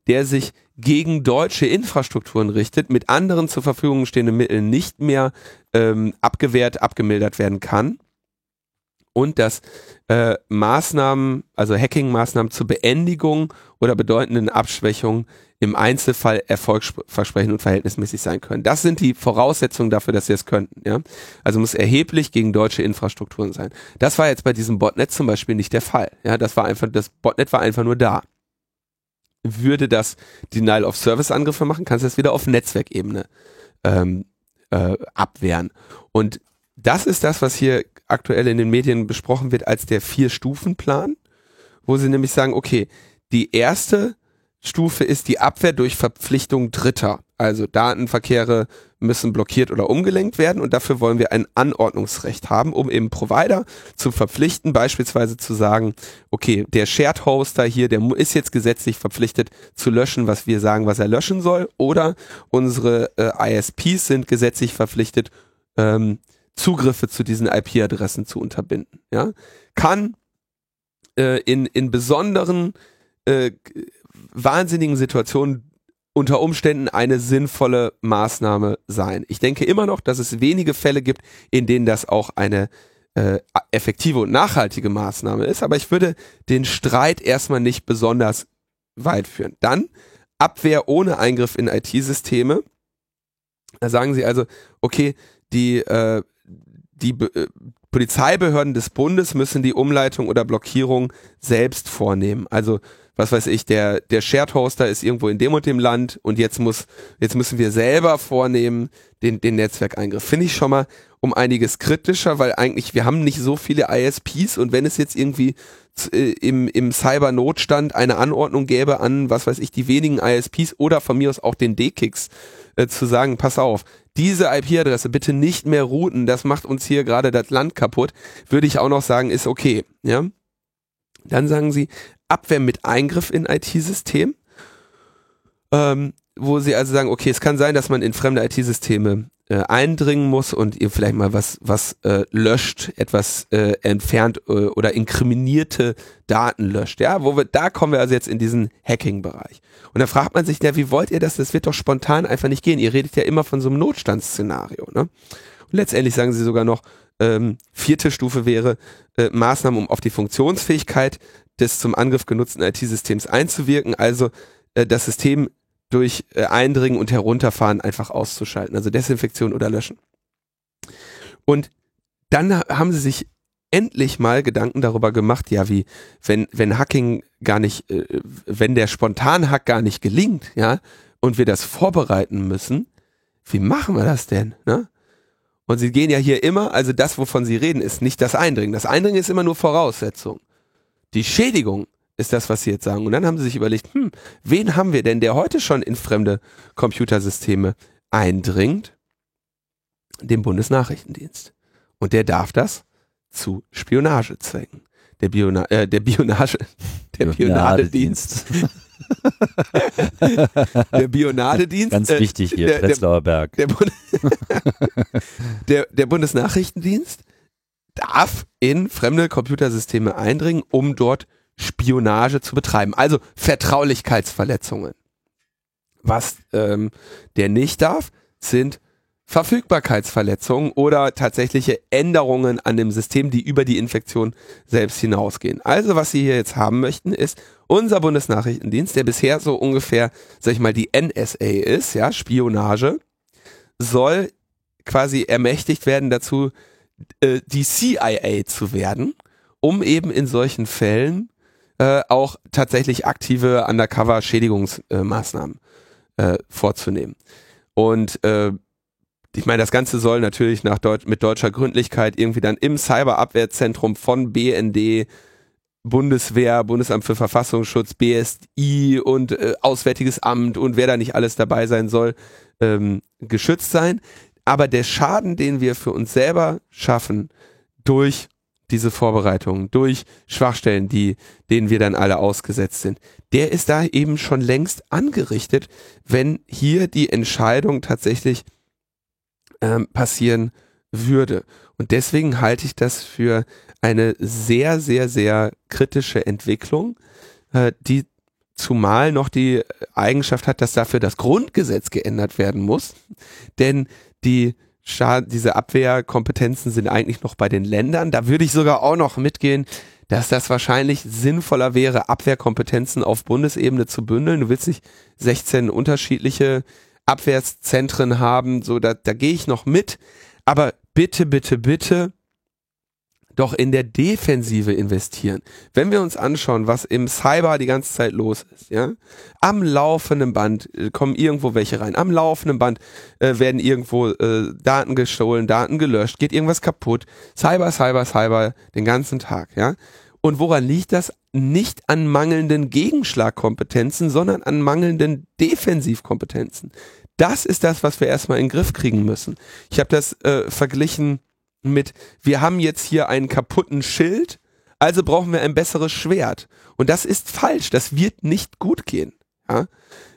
der sich gegen deutsche Infrastrukturen richtet, mit anderen zur Verfügung stehenden Mitteln nicht mehr ähm, abgewehrt, abgemildert werden kann und dass äh, Maßnahmen, also Hacking-Maßnahmen zur Beendigung oder bedeutenden Abschwächung im Einzelfall erfolgsversprechend und verhältnismäßig sein können. Das sind die Voraussetzungen dafür, dass sie es könnten. Ja? Also muss erheblich gegen deutsche Infrastrukturen sein. Das war jetzt bei diesem Botnet zum Beispiel nicht der Fall. Ja, das war einfach, das Botnet war einfach nur da. Würde das Denial of Service Angriffe machen, kannst du das wieder auf Netzwerkebene ähm, äh, abwehren. Und das ist das, was hier aktuell in den Medien besprochen wird als der Vier-Stufen-Plan, wo sie nämlich sagen, okay, die erste Stufe ist die Abwehr durch Verpflichtung Dritter. Also Datenverkehre müssen blockiert oder umgelenkt werden und dafür wollen wir ein Anordnungsrecht haben, um eben Provider zu verpflichten, beispielsweise zu sagen, okay, der Shared Hoster hier, der ist jetzt gesetzlich verpflichtet zu löschen, was wir sagen, was er löschen soll, oder unsere äh, ISPs sind gesetzlich verpflichtet, ähm, Zugriffe zu diesen IP-Adressen zu unterbinden. Ja? Kann äh, in, in besonderen äh, wahnsinnigen Situationen unter Umständen eine sinnvolle Maßnahme sein. Ich denke immer noch, dass es wenige Fälle gibt, in denen das auch eine äh, effektive und nachhaltige Maßnahme ist, aber ich würde den Streit erstmal nicht besonders weit führen. Dann Abwehr ohne Eingriff in IT-Systeme. Da sagen Sie also, okay, die, äh, die äh, Polizeibehörden des Bundes müssen die Umleitung oder Blockierung selbst vornehmen. Also was weiß ich, der, der Shared Hoster ist irgendwo in dem und dem Land und jetzt muss, jetzt müssen wir selber vornehmen den, den Netzwerkeingriff. Finde ich schon mal um einiges kritischer, weil eigentlich wir haben nicht so viele ISPs und wenn es jetzt irgendwie äh, im, im Cyber-Notstand eine Anordnung gäbe an, was weiß ich, die wenigen ISPs oder von mir aus auch den D-Kicks, äh, zu sagen, pass auf, diese IP-Adresse bitte nicht mehr routen, das macht uns hier gerade das Land kaputt, würde ich auch noch sagen, ist okay, ja. Dann sagen sie, Abwehr mit Eingriff in IT-System, ähm, wo sie also sagen, okay, es kann sein, dass man in fremde IT-Systeme äh, eindringen muss und ihr vielleicht mal was was äh, löscht, etwas äh, entfernt äh, oder inkriminierte Daten löscht. Ja, wo wir da kommen wir also jetzt in diesen Hacking-Bereich. Und da fragt man sich, ja, wie wollt ihr das? Das wird doch spontan einfach nicht gehen. Ihr redet ja immer von so einem Notstandsszenario. Ne? Und letztendlich sagen sie sogar noch, ähm, vierte Stufe wäre äh, Maßnahmen, um auf die Funktionsfähigkeit des zum Angriff genutzten IT-Systems einzuwirken, also äh, das System durch äh, Eindringen und Herunterfahren einfach auszuschalten, also Desinfektion oder Löschen. Und dann haben sie sich endlich mal Gedanken darüber gemacht, ja, wie, wenn, wenn Hacking gar nicht, äh, wenn der Spontan-Hack gar nicht gelingt, ja, und wir das vorbereiten müssen, wie machen wir das denn, ne? Und sie gehen ja hier immer, also das, wovon sie reden, ist nicht das Eindringen. Das Eindringen ist immer nur Voraussetzung. Die Schädigung ist das, was sie jetzt sagen. Und dann haben sie sich überlegt, hm, wen haben wir denn, der heute schon in fremde Computersysteme eindringt? Den Bundesnachrichtendienst. Und der darf das zu Spionagezwecken. Der, Biona äh, der Bionage, der Bionadedienst. der Bionadedienst. Ganz äh, wichtig hier, der, Prenzlauer Berg. Der, Bund der, der Bundesnachrichtendienst darf in fremde Computersysteme eindringen, um dort Spionage zu betreiben. Also Vertraulichkeitsverletzungen. Was ähm, der nicht darf, sind Verfügbarkeitsverletzungen oder tatsächliche Änderungen an dem System, die über die Infektion selbst hinausgehen. Also was Sie hier jetzt haben möchten, ist unser Bundesnachrichtendienst, der bisher so ungefähr, sag ich mal, die NSA ist, ja, Spionage, soll quasi ermächtigt werden dazu, äh, die CIA zu werden, um eben in solchen Fällen äh, auch tatsächlich aktive Undercover-Schädigungsmaßnahmen äh, vorzunehmen. Und äh, ich meine, das Ganze soll natürlich nach Deut mit deutscher Gründlichkeit irgendwie dann im Cyberabwehrzentrum von BND, Bundeswehr, Bundesamt für Verfassungsschutz, BSI und äh, Auswärtiges Amt und wer da nicht alles dabei sein soll, ähm, geschützt sein. Aber der Schaden, den wir für uns selber schaffen durch diese Vorbereitungen, durch Schwachstellen, die, denen wir dann alle ausgesetzt sind, der ist da eben schon längst angerichtet, wenn hier die Entscheidung tatsächlich ähm, passieren würde. Und deswegen halte ich das für eine sehr, sehr, sehr kritische Entwicklung, äh, die zumal noch die Eigenschaft hat, dass dafür das Grundgesetz geändert werden muss. Denn die diese Abwehrkompetenzen sind eigentlich noch bei den Ländern. Da würde ich sogar auch noch mitgehen, dass das wahrscheinlich sinnvoller wäre, Abwehrkompetenzen auf Bundesebene zu bündeln. Du willst nicht 16 unterschiedliche Abwehrzentren haben, so da, da gehe ich noch mit. Aber bitte, bitte, bitte doch in der Defensive investieren. Wenn wir uns anschauen, was im Cyber die ganze Zeit los ist, ja, am laufenden Band äh, kommen irgendwo welche rein, am laufenden Band äh, werden irgendwo äh, Daten gestohlen, Daten gelöscht, geht irgendwas kaputt, Cyber, Cyber, Cyber, den ganzen Tag, ja. Und woran liegt das? Nicht an mangelnden Gegenschlagkompetenzen, sondern an mangelnden Defensivkompetenzen. Das ist das, was wir erstmal in den Griff kriegen müssen. Ich habe das äh, verglichen mit, wir haben jetzt hier einen kaputten Schild, also brauchen wir ein besseres Schwert. Und das ist falsch, das wird nicht gut gehen. Ja?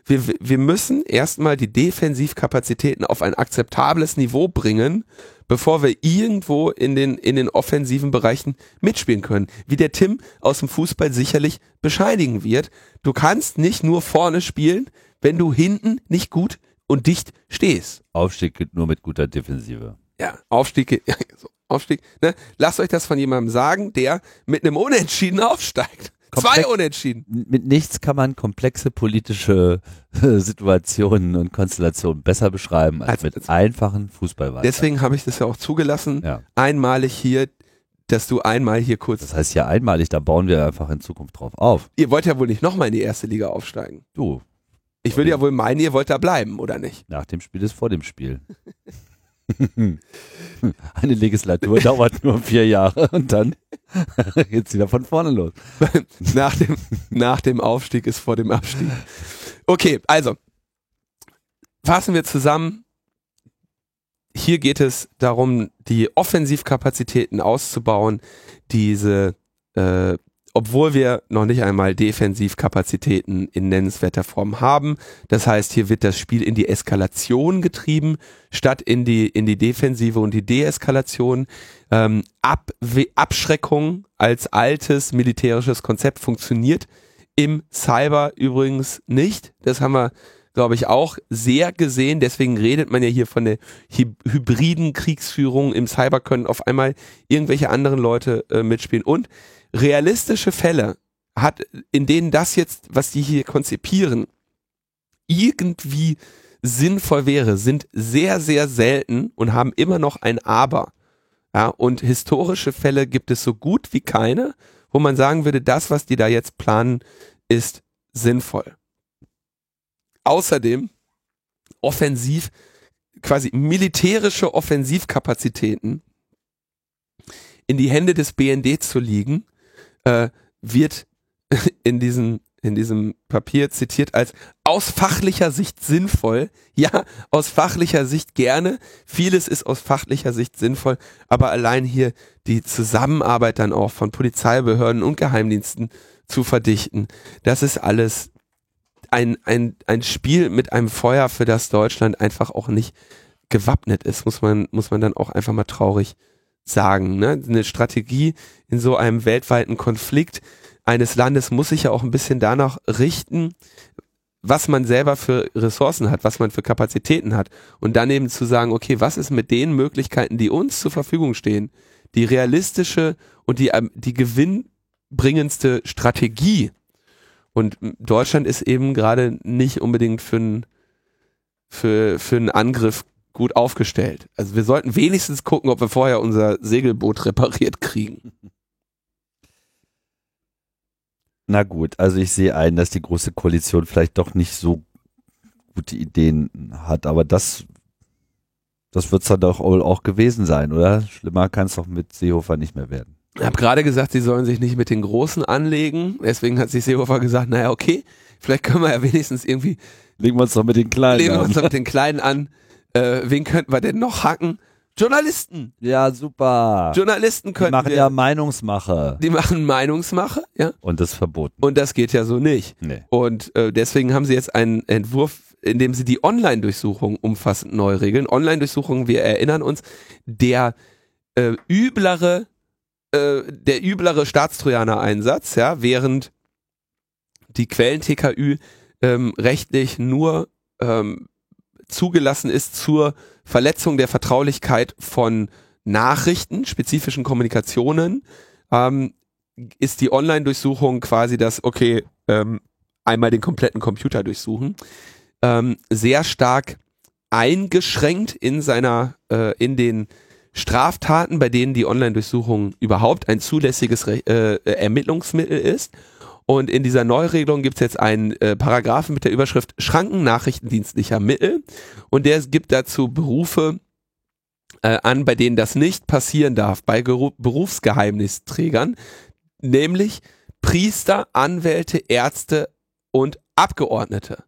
Wir, wir müssen erstmal die Defensivkapazitäten auf ein akzeptables Niveau bringen, bevor wir irgendwo in den, in den offensiven Bereichen mitspielen können. Wie der Tim aus dem Fußball sicherlich bescheinigen wird. Du kannst nicht nur vorne spielen, wenn du hinten nicht gut und dicht stehst. Aufstieg geht nur mit guter Defensive. Ja, Aufstieg, ja, so, Aufstieg. Ne? Lasst euch das von jemandem sagen, der mit einem Unentschieden aufsteigt. Komplex- Zwei Unentschieden. Mit nichts kann man komplexe politische Situationen und Konstellationen besser beschreiben als Als- mit einfachen Fußballweisen. Deswegen habe ich das ja auch zugelassen. Ja. Einmalig hier, dass du einmal hier kurz. Das heißt ja einmalig, da bauen wir einfach in Zukunft drauf auf. ihr wollt ja wohl nicht nochmal in die erste Liga aufsteigen. Du, Ich würde ja wohl meinen, ihr wollt da bleiben, oder nicht? nach dem Spiel ist vor dem Spiel. Eine Legislatur dauert nur vier Jahre und dann geht's wieder von vorne los. nach, dem, nach dem Aufstieg ist vor dem Abstieg. Okay, also fassen wir zusammen. Hier geht es darum, die Offensivkapazitäten auszubauen, diese, äh, obwohl wir noch nicht einmal Defensivkapazitäten in nennenswerter Form haben. Das heißt, hier wird das Spiel in die Eskalation getrieben, statt in die, in die Defensive und die Deeskalation. Ähm, Abwe Abschreckung als altes militärisches Konzept funktioniert im Cyber übrigens nicht. Das haben wir, glaube ich, auch sehr gesehen. Deswegen redet man ja hier von der hy hybriden Kriegsführung. Im Cyber können auf einmal irgendwelche anderen Leute äh, mitspielen. Und realistische Fälle hat, in denen das jetzt, was die hier konzipieren, irgendwie sinnvoll wäre, sind sehr, sehr selten und haben immer noch ein Aber. Ja, und historische Fälle gibt es so gut wie keine, wo man sagen würde, das, was die da jetzt planen, ist sinnvoll. Außerdem offensiv, quasi militärische Offensivkapazitäten in die Hände des BND zu liegen, äh, wird in diesem, in diesem Papier zitiert als aus fachlicher Sicht sinnvoll. Ja, aus fachlicher Sicht gerne. Vieles ist aus fachlicher Sicht sinnvoll, aber allein hier die Zusammenarbeit dann auch von Polizeibehörden und Geheimdiensten zu verdichten, das ist alles ein, ein, ein Spiel mit einem Feuer, für das Deutschland einfach auch nicht gewappnet ist, muss man, muss man dann auch einfach mal traurig sagen. Ne? Eine Strategie in so einem weltweiten Konflikt eines Landes muss sich ja auch ein bisschen danach richten, was man selber für Ressourcen hat, was man für Kapazitäten hat. Und dann eben zu sagen, okay, was ist mit den Möglichkeiten, die uns zur Verfügung stehen, die realistische und die, die gewinnbringendste Strategie. Und Deutschland ist eben gerade nicht unbedingt für einen für, für Angriff gut aufgestellt. Also wir sollten wenigstens gucken, ob wir vorher unser Segelboot repariert kriegen. Na gut, also ich sehe ein, dass die große Koalition vielleicht doch nicht so gute Ideen hat, aber das, das wird's dann doch wohl auch gewesen sein, oder? Schlimmer kann es doch mit Seehofer nicht mehr werden. Ich habe gerade gesagt, sie sollen sich nicht mit den Großen anlegen. Deswegen hat sich Seehofer gesagt, naja, okay, vielleicht können wir ja wenigstens irgendwie, Legen wir uns doch mit den Kleinen legen wir an. uns doch mit den Kleinen an. Äh, wen könnten wir denn noch hacken? Journalisten. Ja, super. Journalisten Die könnten machen wir, ja Meinungsmache. die machen Meinungsmache, ja. Und das ist verboten. Und das geht ja so nicht. Nee. Und äh, deswegen haben sie jetzt einen Entwurf, in dem sie die Online-Durchsuchung umfassend neu regeln. Online-Durchsuchung, wir erinnern uns, der äh, üblere, äh, der üblere Staatstrojaner-Einsatz, ja, während die Quellen-TKÜ ähm, rechtlich nur ähm, zugelassen ist zur Verletzung der Vertraulichkeit von Nachrichten, spezifischen Kommunikationen, ähm, ist die Online-Durchsuchung quasi das, okay, ähm, einmal den kompletten Computer durchsuchen, ähm, sehr stark eingeschränkt in seiner, äh, in den Straftaten, bei denen die Online-Durchsuchung überhaupt ein zulässiges Re äh, Ermittlungsmittel ist. Und in dieser Neuregelung gibt es jetzt einen äh, Paragraphen mit der Überschrift Schranken nachrichtendienstlicher Mittel. Und der gibt dazu Berufe äh, an, bei denen das nicht passieren darf, bei Geru Berufsgeheimnisträgern, nämlich Priester, Anwälte, Ärzte und Abgeordnete.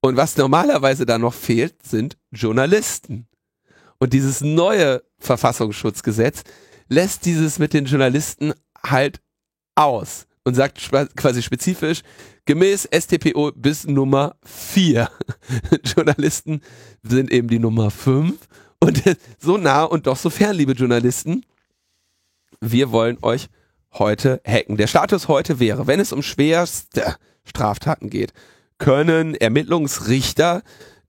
Und was normalerweise da noch fehlt, sind Journalisten. Und dieses neue Verfassungsschutzgesetz lässt dieses mit den Journalisten halt aus und sagt quasi spezifisch, gemäß STPO bis Nummer 4. Journalisten sind eben die Nummer 5 und so nah und doch so fern, liebe Journalisten. Wir wollen euch heute hacken. Der Status heute wäre, wenn es um schwerste Straftaten geht, können Ermittlungsrichter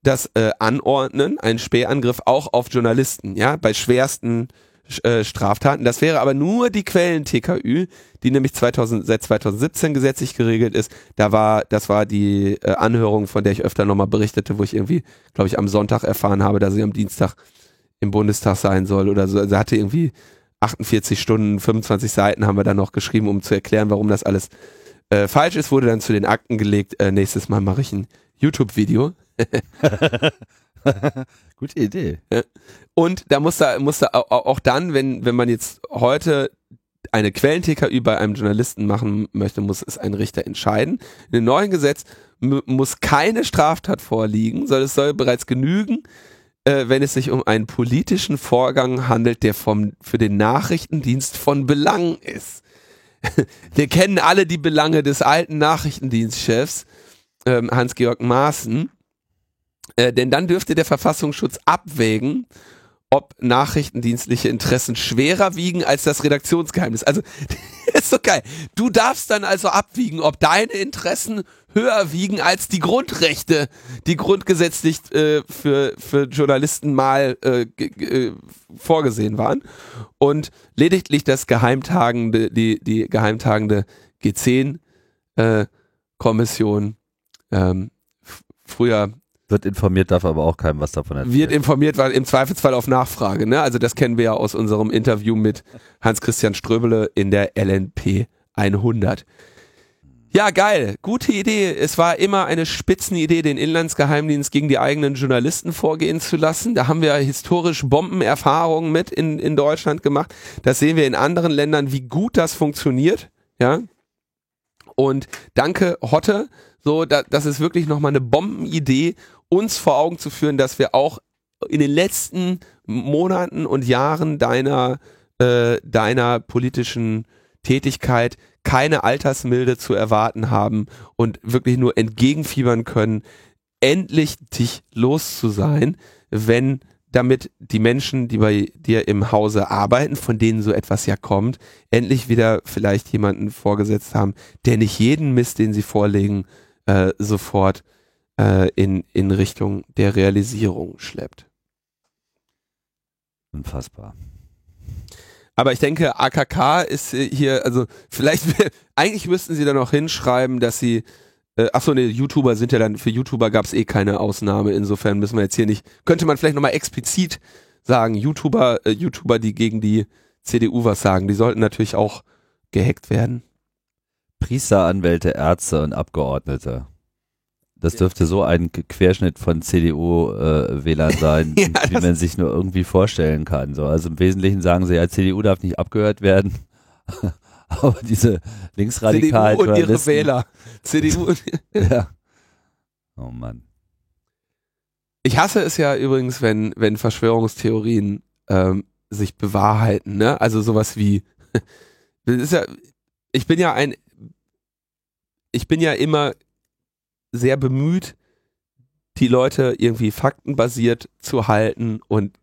das äh, anordnen, einen Spähangriff auch auf Journalisten, ja, bei schwersten äh, Straftaten. Das wäre aber nur die Quellen-TKÜ, die nämlich 2000, seit 2017 gesetzlich geregelt ist. Da war, das war die äh, Anhörung, von der ich öfter nochmal berichtete, wo ich irgendwie, glaube ich, am Sonntag erfahren habe, dass sie am Dienstag im Bundestag sein soll oder so. Also hatte irgendwie 48 Stunden, 25 Seiten haben wir dann noch geschrieben, um zu erklären, warum das alles äh, falsch ist, wurde dann zu den Akten gelegt. Äh, nächstes Mal mache ich ein YouTube-Video. Gute Idee. Und da muss da, muss da auch dann, wenn, wenn man jetzt heute eine Quellen-TKÜ bei einem Journalisten machen möchte, muss es ein Richter entscheiden. In dem neuen Gesetz muss keine Straftat vorliegen, sondern es soll bereits genügen, äh, wenn es sich um einen politischen Vorgang handelt, der vom, für den Nachrichtendienst von Belang ist. Wir kennen alle die Belange des alten Nachrichtendienstchefs, ähm, Hans-Georg Maaßen äh, denn dann dürfte der Verfassungsschutz abwägen, ob nachrichtendienstliche Interessen schwerer wiegen als das Redaktionsgeheimnis. Also, ist so geil. Du darfst dann also abwiegen, ob deine Interessen höher wiegen als die Grundrechte, die grundgesetzlich äh, für, für Journalisten mal äh, äh, vorgesehen waren. Und lediglich das geheimtagende, die, die geheimtagende G10-Kommission, äh, ähm, früher wird informiert, darf aber auch keinem was davon erzählen. Wird informiert, weil im Zweifelsfall auf Nachfrage. Ne? Also das kennen wir ja aus unserem Interview mit Hans-Christian Ströbele in der LNP 100. Ja, geil. Gute Idee. Es war immer eine Spitzenidee, den Inlandsgeheimdienst gegen die eigenen Journalisten vorgehen zu lassen. Da haben wir historisch Bombenerfahrungen mit in, in Deutschland gemacht. Das sehen wir in anderen Ländern, wie gut das funktioniert. Ja. Und danke, Hotte. So, da, das ist wirklich nochmal eine Bombenidee uns vor Augen zu führen, dass wir auch in den letzten Monaten und Jahren deiner, äh, deiner politischen Tätigkeit keine Altersmilde zu erwarten haben und wirklich nur entgegenfiebern können, endlich dich los zu sein, wenn damit die Menschen, die bei dir im Hause arbeiten, von denen so etwas ja kommt, endlich wieder vielleicht jemanden vorgesetzt haben, der nicht jeden Mist, den sie vorlegen, äh, sofort äh, in, in Richtung der Realisierung schleppt. Unfassbar. Aber ich denke, AKK ist äh, hier, also vielleicht, eigentlich müssten sie da noch hinschreiben, dass sie, äh, achso, ne, YouTuber sind ja dann, für YouTuber gab es eh keine Ausnahme, insofern müssen wir jetzt hier nicht, könnte man vielleicht nochmal explizit sagen, YouTuber, äh, YouTuber, die gegen die CDU was sagen, die sollten natürlich auch gehackt werden. Priester, Anwälte, Ärzte und Abgeordnete. Das dürfte so ein Querschnitt von CDU-Wählern äh, sein, ja, wie man sich nur irgendwie vorstellen kann. So, also im Wesentlichen sagen sie, ja, CDU darf nicht abgehört werden. Aber diese linksradikalen CDU und ihre Wähler. CDU. ja. Oh Mann. Ich hasse es ja übrigens, wenn, wenn Verschwörungstheorien ähm, sich bewahrheiten, ne? Also sowas wie, das ist ja, ich bin ja ein, ich bin ja immer sehr bemüht, die Leute irgendwie faktenbasiert zu halten und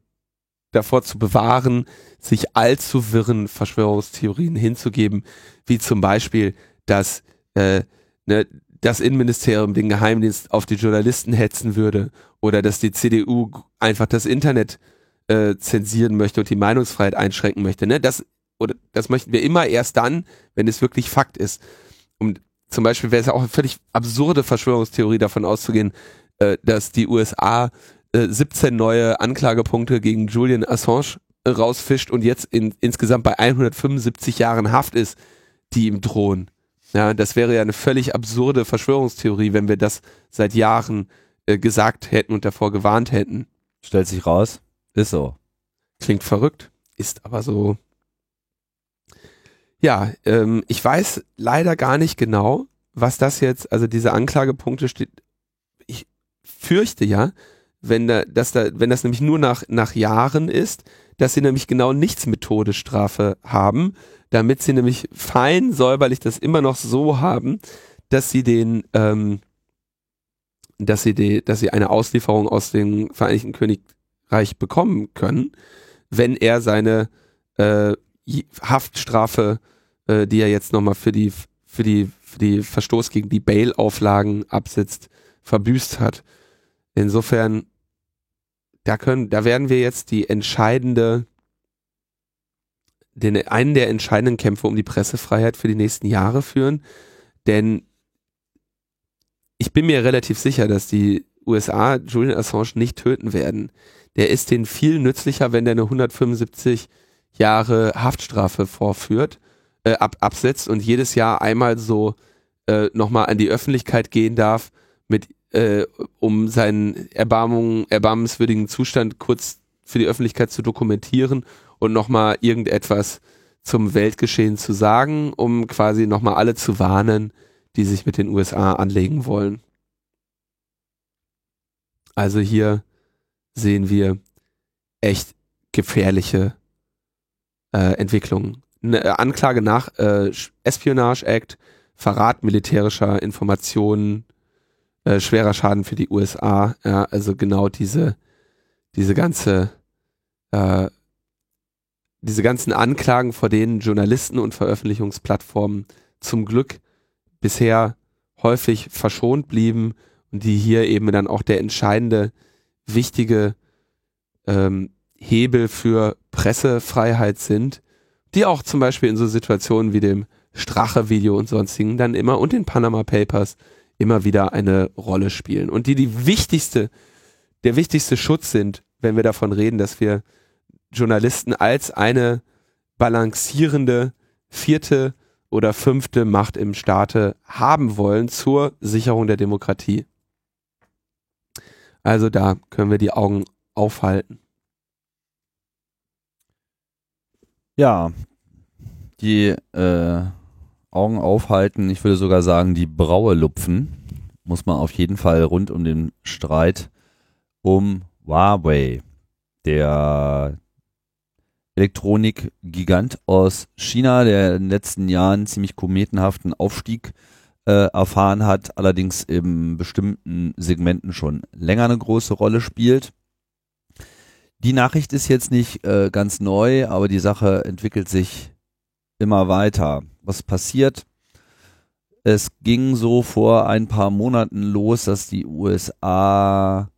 davor zu bewahren, sich allzu wirren Verschwörungstheorien hinzugeben, wie zum Beispiel, dass äh, ne, das Innenministerium den Geheimdienst auf die Journalisten hetzen würde oder dass die CDU einfach das Internet äh, zensieren möchte und die Meinungsfreiheit einschränken möchte. Ne? Das, oder, das möchten wir immer erst dann, wenn es wirklich Fakt ist. Und zum Beispiel wäre es ja auch eine völlig absurde Verschwörungstheorie davon auszugehen, äh, dass die USA äh, 17 neue Anklagepunkte gegen Julian Assange rausfischt und jetzt in, insgesamt bei 175 Jahren Haft ist, die ihm drohen. Ja, das wäre ja eine völlig absurde Verschwörungstheorie, wenn wir das seit Jahren äh, gesagt hätten und davor gewarnt hätten. Stellt sich raus, ist so. Klingt verrückt, ist aber so. Ja, ähm, ich weiß leider gar nicht genau, was das jetzt, also diese Anklagepunkte steht. Ich fürchte ja, wenn da, dass da, wenn das nämlich nur nach, nach Jahren ist, dass sie nämlich genau nichts mit Todesstrafe haben, damit sie nämlich fein säuberlich das immer noch so haben, dass sie den, ähm, dass sie die, dass sie eine Auslieferung aus dem Vereinigten Königreich bekommen können, wenn er seine äh, Haftstrafe, äh, die er jetzt nochmal für die, für die, für die Verstoß gegen die Bail-Auflagen absetzt, verbüßt hat. Insofern, da können, da werden wir jetzt die entscheidende den, einen der entscheidenden Kämpfe um die Pressefreiheit für die nächsten Jahre führen. Denn ich bin mir relativ sicher, dass die USA Julian Assange nicht töten werden. Der ist denen viel nützlicher, wenn der eine 175 Jahre Haftstrafe vorführt, äh, ab, absetzt und jedes Jahr einmal so äh, nochmal an die Öffentlichkeit gehen darf, mit, äh, um seinen Erbarmung, erbarmenswürdigen Zustand kurz für die Öffentlichkeit zu dokumentieren und nochmal irgendetwas zum Weltgeschehen zu sagen, um quasi nochmal alle zu warnen, die sich mit den USA anlegen wollen. Also hier sehen wir echt gefährliche äh, Entwicklungen. Eine äh, Anklage nach äh, Espionage Act, Verrat militärischer Informationen, äh, schwerer Schaden für die USA, ja, also genau diese, diese ganze äh, diese ganzen Anklagen, vor denen Journalisten und Veröffentlichungsplattformen zum Glück bisher häufig verschont blieben und die hier eben dann auch der entscheidende, wichtige ähm, Hebel für Pressefreiheit sind, die auch zum Beispiel in so Situationen wie dem Strache-Video und sonstigen dann immer und den Panama Papers immer wieder eine Rolle spielen und die die wichtigste, der wichtigste Schutz sind, wenn wir davon reden, dass wir Journalisten als eine balancierende vierte oder fünfte Macht im Staate haben wollen zur Sicherung der Demokratie. Also da können wir die Augen aufhalten. Ja, die äh, Augen aufhalten, ich würde sogar sagen, die Braue lupfen, muss man auf jeden Fall rund um den Streit um Huawei, der Elektronikgigant aus China, der in den letzten Jahren ziemlich kometenhaften Aufstieg äh, erfahren hat, allerdings in bestimmten Segmenten schon länger eine große Rolle spielt. Die Nachricht ist jetzt nicht äh, ganz neu, aber die Sache entwickelt sich immer weiter. Was passiert? Es ging so vor ein paar Monaten los, dass die USA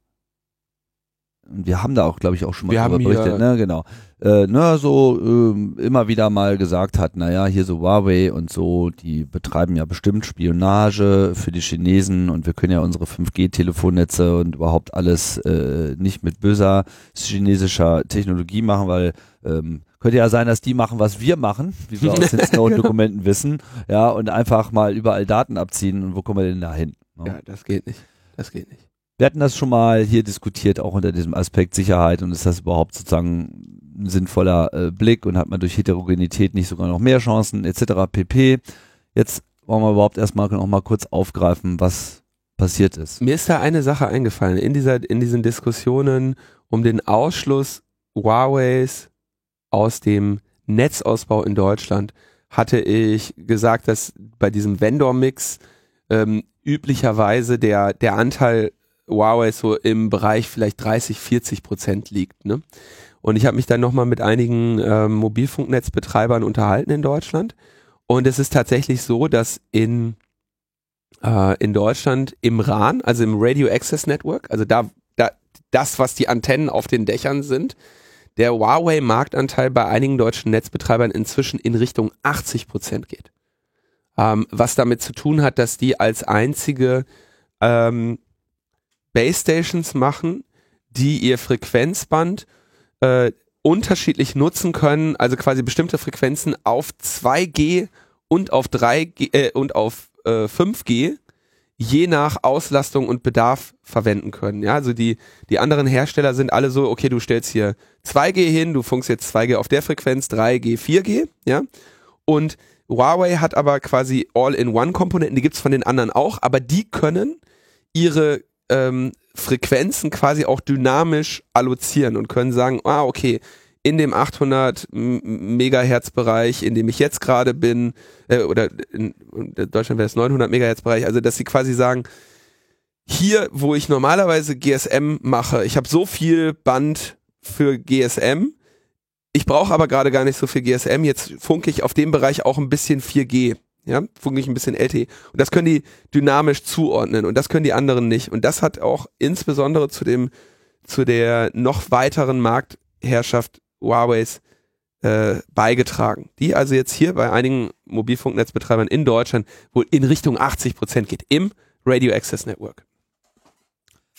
wir haben da auch, glaube ich, auch schon mal wir darüber berichtet, ne, genau, äh, ne, so äh, immer wieder mal gesagt hat, naja, hier so Huawei und so, die betreiben ja bestimmt Spionage für die Chinesen und wir können ja unsere 5G-Telefonnetze und überhaupt alles äh, nicht mit böser chinesischer Technologie machen, weil ähm, könnte ja sein, dass die machen, was wir machen, wie wir aus den Snow-Dokumenten wissen, ja, und einfach mal überall Daten abziehen und wo kommen wir denn da hin? Ne? Ja, das geht nicht. Das geht nicht. Wir hatten das schon mal hier diskutiert, auch unter diesem Aspekt Sicherheit und ist das überhaupt sozusagen ein sinnvoller äh, Blick und hat man durch Heterogenität nicht sogar noch mehr Chancen etc. pp. Jetzt wollen wir überhaupt erstmal noch mal kurz aufgreifen, was passiert ist. Mir ist da eine Sache eingefallen in dieser in diesen Diskussionen um den Ausschluss Huaweis aus dem Netzausbau in Deutschland hatte ich gesagt, dass bei diesem Vendor-Mix ähm, üblicherweise der der Anteil Huawei so im Bereich vielleicht 30, 40 Prozent liegt. Ne? Und ich habe mich dann nochmal mit einigen ähm, Mobilfunknetzbetreibern unterhalten in Deutschland. Und es ist tatsächlich so, dass in äh, in Deutschland im RAN, also im Radio Access Network, also da, da das, was die Antennen auf den Dächern sind, der Huawei-Marktanteil bei einigen deutschen Netzbetreibern inzwischen in Richtung 80 Prozent geht. Ähm, was damit zu tun hat, dass die als einzige ähm, Base Stations machen, die ihr Frequenzband äh, unterschiedlich nutzen können, also quasi bestimmte Frequenzen auf 2G und auf 3G äh, und auf äh, 5G je nach Auslastung und Bedarf verwenden können. Ja, also die, die anderen Hersteller sind alle so, okay, du stellst hier 2G hin, du funkst jetzt 2G auf der Frequenz, 3G, 4G, ja. Und Huawei hat aber quasi All-in-One-Komponenten, die gibt's von den anderen auch, aber die können ihre ähm, Frequenzen quasi auch dynamisch allozieren und können sagen, ah, okay, in dem 800 Megahertz Bereich, in dem ich jetzt gerade bin, äh, oder in, Deutschland wäre es 900 Megahertz Bereich, also dass sie quasi sagen, hier, wo ich normalerweise GSM mache, ich habe so viel Band für GSM, ich brauche aber gerade gar nicht so viel GSM, jetzt funke ich auf dem Bereich auch ein bisschen 4G. Ja, funke ich ein bisschen LTE. Und das können die dynamisch zuordnen und das können die anderen nicht. Und das hat auch insbesondere zu dem, zu der noch weiteren Marktherrschaft Huaweis äh, beigetragen, die also jetzt hier bei einigen Mobilfunknetzbetreibern in Deutschland wohl in Richtung 80 Prozent geht im Radio Access Network.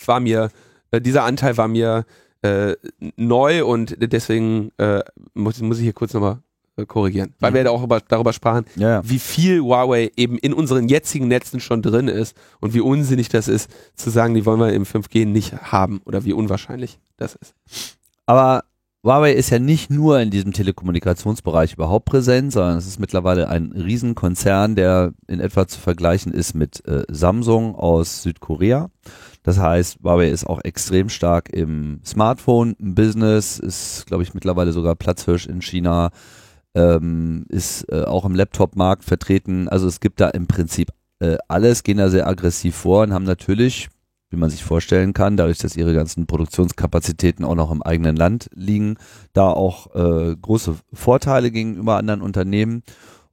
War mir, äh, dieser Anteil war mir äh, neu und deswegen äh, muss, muss ich hier kurz nochmal korrigieren, weil wir da auch über, darüber sprachen, ja, ja. wie viel Huawei eben in unseren jetzigen Netzen schon drin ist und wie unsinnig das ist, zu sagen, die wollen wir im 5G nicht haben oder wie unwahrscheinlich das ist. Aber Huawei ist ja nicht nur in diesem Telekommunikationsbereich überhaupt präsent, sondern es ist mittlerweile ein Riesenkonzern, der in etwa zu vergleichen ist mit äh, Samsung aus Südkorea. Das heißt, Huawei ist auch extrem stark im Smartphone-Business, ist, glaube ich, mittlerweile sogar Platzhirsch in China, ähm, ist äh, auch im Laptop-Markt vertreten. Also es gibt da im Prinzip äh, alles, gehen da sehr aggressiv vor und haben natürlich wie man sich vorstellen kann, dadurch, dass ihre ganzen Produktionskapazitäten auch noch im eigenen Land liegen, da auch äh, große Vorteile gegenüber anderen Unternehmen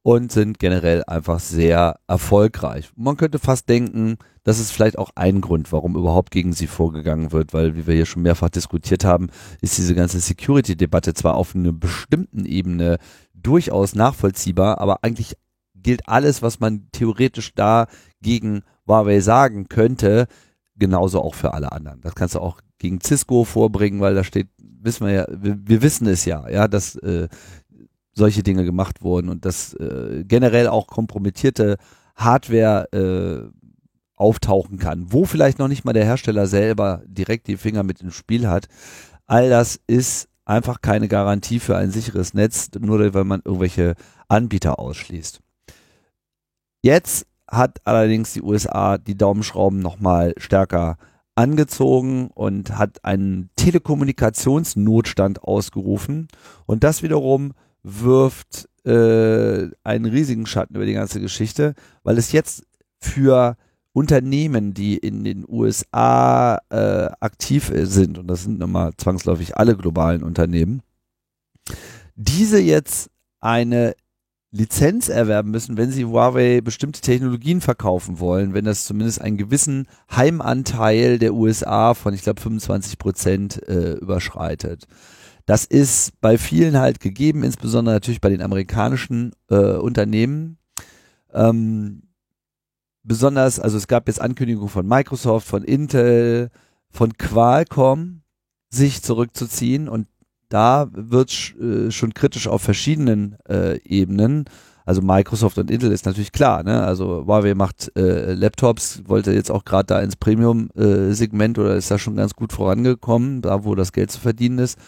und sind generell einfach sehr erfolgreich. Man könnte fast denken, das ist vielleicht auch ein Grund, warum überhaupt gegen sie vorgegangen wird, weil, wie wir hier schon mehrfach diskutiert haben, ist diese ganze Security-Debatte zwar auf einer bestimmten Ebene durchaus nachvollziehbar, aber eigentlich gilt alles, was man theoretisch da gegen Huawei sagen könnte, genauso auch für alle anderen. Das kannst du auch gegen Cisco vorbringen, weil da steht, wissen wir ja, wir, wir wissen es ja, ja, dass äh, solche Dinge gemacht wurden und dass äh, generell auch kompromittierte Hardware äh, auftauchen kann, wo vielleicht noch nicht mal der Hersteller selber direkt die Finger mit im Spiel hat. All das ist einfach keine Garantie für ein sicheres Netz, nur weil man irgendwelche Anbieter ausschließt. Jetzt hat allerdings die USA die Daumenschrauben nochmal stärker angezogen und hat einen Telekommunikationsnotstand ausgerufen. Und das wiederum wirft äh, einen riesigen Schatten über die ganze Geschichte, weil es jetzt für Unternehmen, die in den USA äh, aktiv sind, und das sind nochmal zwangsläufig alle globalen Unternehmen, diese jetzt eine Lizenz erwerben müssen, wenn sie Huawei bestimmte Technologien verkaufen wollen, wenn das zumindest einen gewissen Heimanteil der USA von, ich glaube, 25 Prozent äh, überschreitet. Das ist bei vielen halt gegeben, insbesondere natürlich bei den amerikanischen äh, Unternehmen. Ähm, besonders, also es gab jetzt Ankündigungen von Microsoft, von Intel, von Qualcomm, sich zurückzuziehen und da wird äh, schon kritisch auf verschiedenen äh, Ebenen. Also Microsoft und Intel ist natürlich klar, ne? Also Huawei macht äh, Laptops, wollte jetzt auch gerade da ins Premium-Segment äh, oder ist da schon ganz gut vorangekommen, da wo das Geld zu verdienen ist.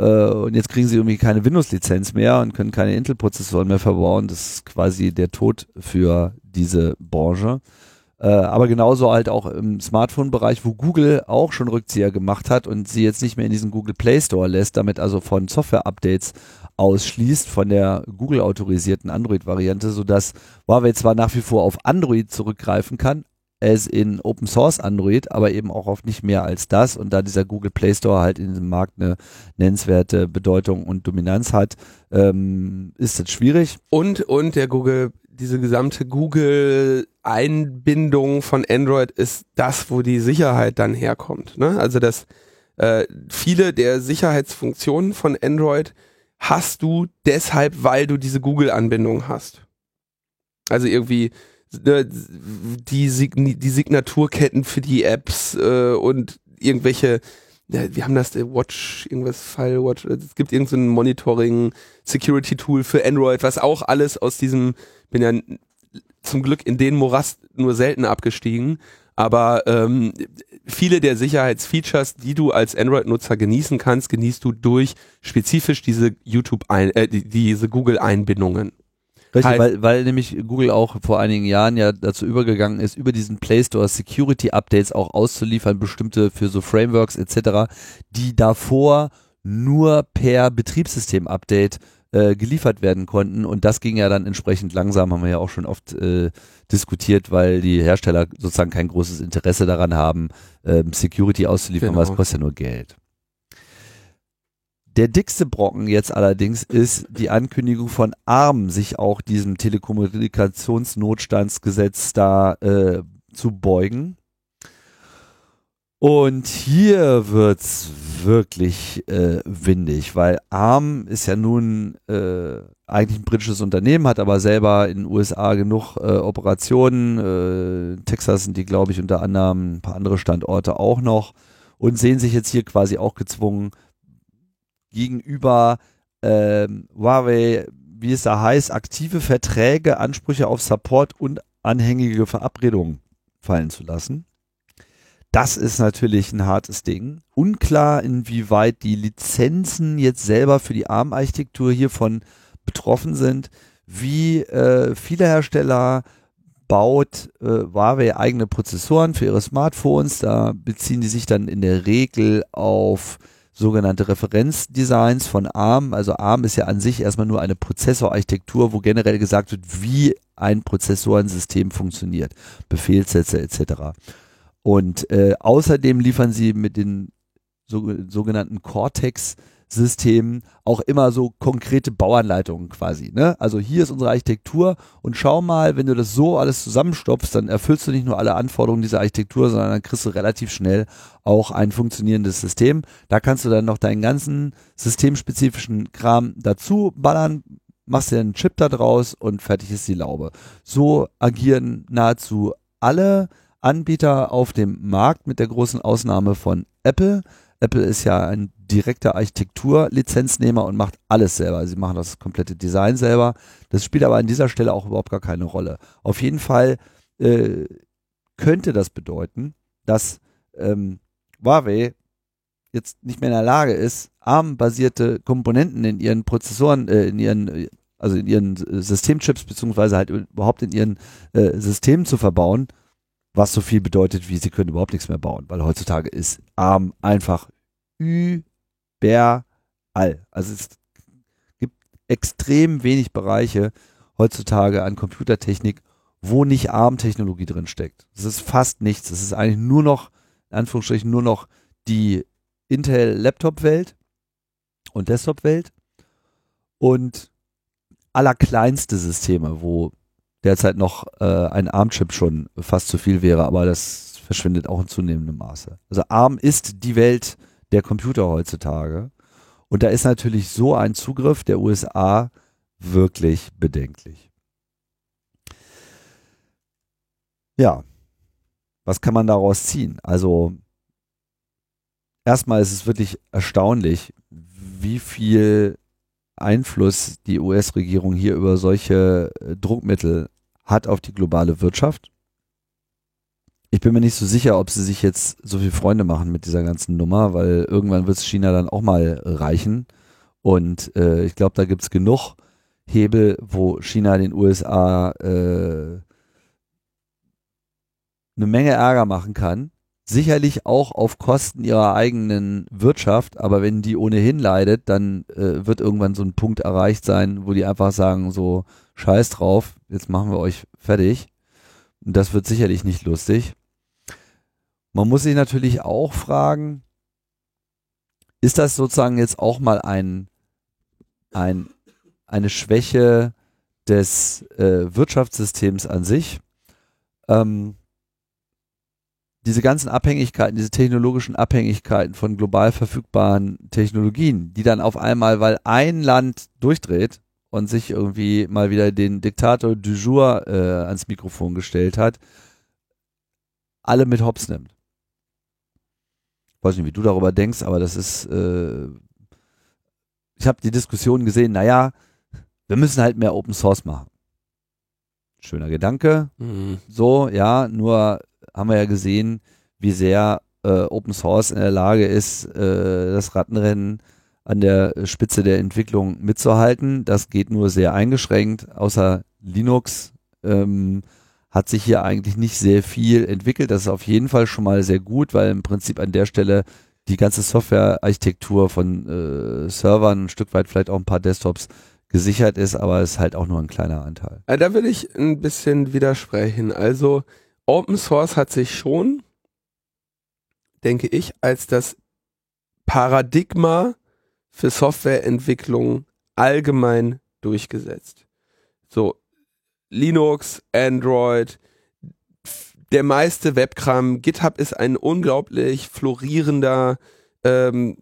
Äh, und jetzt kriegen sie irgendwie keine Windows-Lizenz mehr und können keine Intel-Prozessoren mehr verbauen. Das ist quasi der Tod für diese Branche. Äh, aber genauso halt auch im Smartphone-Bereich, wo Google auch schon Rückzieher gemacht hat und sie jetzt nicht mehr in diesen Google Play Store lässt, damit also von Software-Updates ausschließt, von der Google-autorisierten Android-Variante, sodass Huawei zwar nach wie vor auf Android zurückgreifen kann, es in Open Source Android, aber eben auch auf nicht mehr als das. Und da dieser Google Play Store halt in diesem Markt eine nennenswerte Bedeutung und Dominanz hat, ähm, ist das schwierig. Und, und der Google diese gesamte Google-Einbindung von Android ist das, wo die Sicherheit dann herkommt. Ne? Also dass äh, viele der Sicherheitsfunktionen von Android hast du deshalb, weil du diese Google-Anbindung hast. Also irgendwie die, Sign die Signaturketten für die Apps äh, und irgendwelche ja, wir haben das der Watch, irgendwas File Watch, es gibt irgendein so Monitoring Security Tool für Android, was auch alles aus diesem, bin ja zum Glück in den Morast nur selten abgestiegen, aber ähm, viele der Sicherheitsfeatures, die du als Android-Nutzer genießen kannst, genießt du durch spezifisch diese YouTube, ein, äh, die, diese Google-Einbindungen. Richtig, Halt- weil, weil nämlich Google auch vor einigen Jahren ja dazu übergegangen ist, über diesen Play Store Security Updates auch auszuliefern, bestimmte für so Frameworks etc., die davor nur per Betriebssystem-Update äh, geliefert werden konnten und das ging ja dann entsprechend langsam, haben wir ja auch schon oft äh, diskutiert, weil die Hersteller sozusagen kein großes Interesse daran haben, ähm, Security auszuliefern, Genau. weil es kostet ja nur Geld. Der dickste Brocken jetzt allerdings ist die Ankündigung von ARM, sich auch diesem Telekommunikationsnotstandsgesetz da äh, zu beugen. Und hier wird's wirklich äh, windig, weil ARM ist ja nun äh, eigentlich ein britisches Unternehmen, hat aber selber in den USA genug äh, Operationen. Äh, Texas sind die, glaube ich, unter anderem ein paar andere Standorte auch noch und sehen sich jetzt hier quasi auch gezwungen, gegenüber ähm, Huawei, wie es da heißt, aktive Verträge, Ansprüche auf Support und anhängige Verabredungen fallen zu lassen. Das ist natürlich ein hartes Ding. Unklar, inwieweit die Lizenzen jetzt selber für die ARM-Architektur hiervon betroffen sind. Wie äh, viele Hersteller baut äh, Huawei eigene Prozessoren für ihre Smartphones. Da beziehen die sich dann in der Regel auf sogenannte Referenzdesigns von ARM. Also ARM ist ja an sich erstmal nur eine Prozessorarchitektur, wo generell gesagt wird, wie ein Prozessorensystem funktioniert, Befehlssätze etc. Und äh, außerdem liefern sie mit den so, sogenannten Cortex-Systemen auch immer so konkrete Bauanleitungen quasi. Ne? Also hier ist unsere Architektur und schau mal, wenn du das so alles zusammenstopfst, dann erfüllst du nicht nur alle Anforderungen dieser Architektur, sondern dann kriegst du relativ schnell auch ein funktionierendes System. Da kannst du dann noch deinen ganzen systemspezifischen Kram dazu ballern, machst dir einen Chip da draus und fertig ist die Laube. So agieren nahezu alle Anbieter auf dem Markt mit der großen Ausnahme von Apple. Apple ist ja ein direkter Architekturlizenznehmer und macht alles selber. Sie machen das komplette Design selber. Das spielt aber an dieser Stelle auch überhaupt gar keine Rolle. Auf jeden Fall äh, könnte das bedeuten, dass ähm, Huawei jetzt nicht mehr in der Lage ist, ARM-basierte Komponenten in ihren Prozessoren, äh, in ihren, also in ihren Systemchips beziehungsweise halt überhaupt in ihren äh, Systemen zu verbauen, was so viel bedeutet, wie sie können überhaupt nichts mehr bauen, weil heutzutage ist ARM einfach überall. Also es gibt extrem wenig Bereiche heutzutage an Computertechnik, wo nicht ARM-Technologie drin steckt. Es ist fast nichts. Es ist eigentlich nur noch, in Anführungsstrichen, nur noch die Intel-Laptop-Welt und Desktop-Welt und allerkleinste Systeme, wo derzeit noch äh, ein ARM-Chip schon fast zu viel wäre, aber das verschwindet auch in zunehmendem Maße. Also ARM ist die Welt der Computer heutzutage und da ist natürlich so ein Zugriff der USA wirklich bedenklich. Ja, was kann man daraus ziehen? Also erstmal ist es wirklich erstaunlich, wie viel Einfluss die US-Regierung hier über solche äh, Druckmittel hat auf die globale Wirtschaft. Ich bin mir nicht so sicher, ob sie sich jetzt so viel Freunde machen mit dieser ganzen Nummer, weil irgendwann wird es China dann auch mal reichen. Und äh, ich glaube, da gibt es genug Hebel, wo China den USA äh, eine Menge Ärger machen kann. Sicherlich auch auf Kosten ihrer eigenen Wirtschaft, aber wenn die ohnehin leidet, dann äh, wird irgendwann so ein Punkt erreicht sein, wo die einfach sagen, so scheiß drauf, jetzt machen wir euch fertig. Und das wird sicherlich nicht lustig. Man muss sich natürlich auch fragen, ist das sozusagen jetzt auch mal ein, ein, eine Schwäche des äh, Wirtschaftssystems an sich. Ähm, diese ganzen Abhängigkeiten, diese technologischen Abhängigkeiten von global verfügbaren Technologien, die dann auf einmal, weil ein Land durchdreht und sich irgendwie mal wieder den Diktator du jour äh, ans Mikrofon gestellt hat, alle mit Hops nimmt. Ich weiß nicht, wie du darüber denkst, aber das ist, äh, ich habe die Diskussion gesehen, naja, wir müssen halt mehr Open Source machen. Schöner Gedanke. Mhm. So, ja, nur haben wir ja gesehen, wie sehr äh, Open Source in der Lage ist, äh, das Rattenrennen an der Spitze der Entwicklung mitzuhalten. Das geht nur sehr eingeschränkt. Außer Linux ähm, hat sich hier eigentlich nicht sehr viel entwickelt. Das ist auf jeden Fall schon mal sehr gut, weil im Prinzip an der Stelle die ganze Softwarearchitektur von äh, Servern, ein Stück weit vielleicht auch ein paar Desktops gesichert ist, aber es ist halt auch nur ein kleiner Anteil. Äh, da will ich ein bisschen widersprechen. Also Open Source hat sich schon, denke ich, als das Paradigma für Softwareentwicklung allgemein durchgesetzt. So, Linux, Android, der meiste Webkram, GitHub ist ein unglaublich florierender ähm,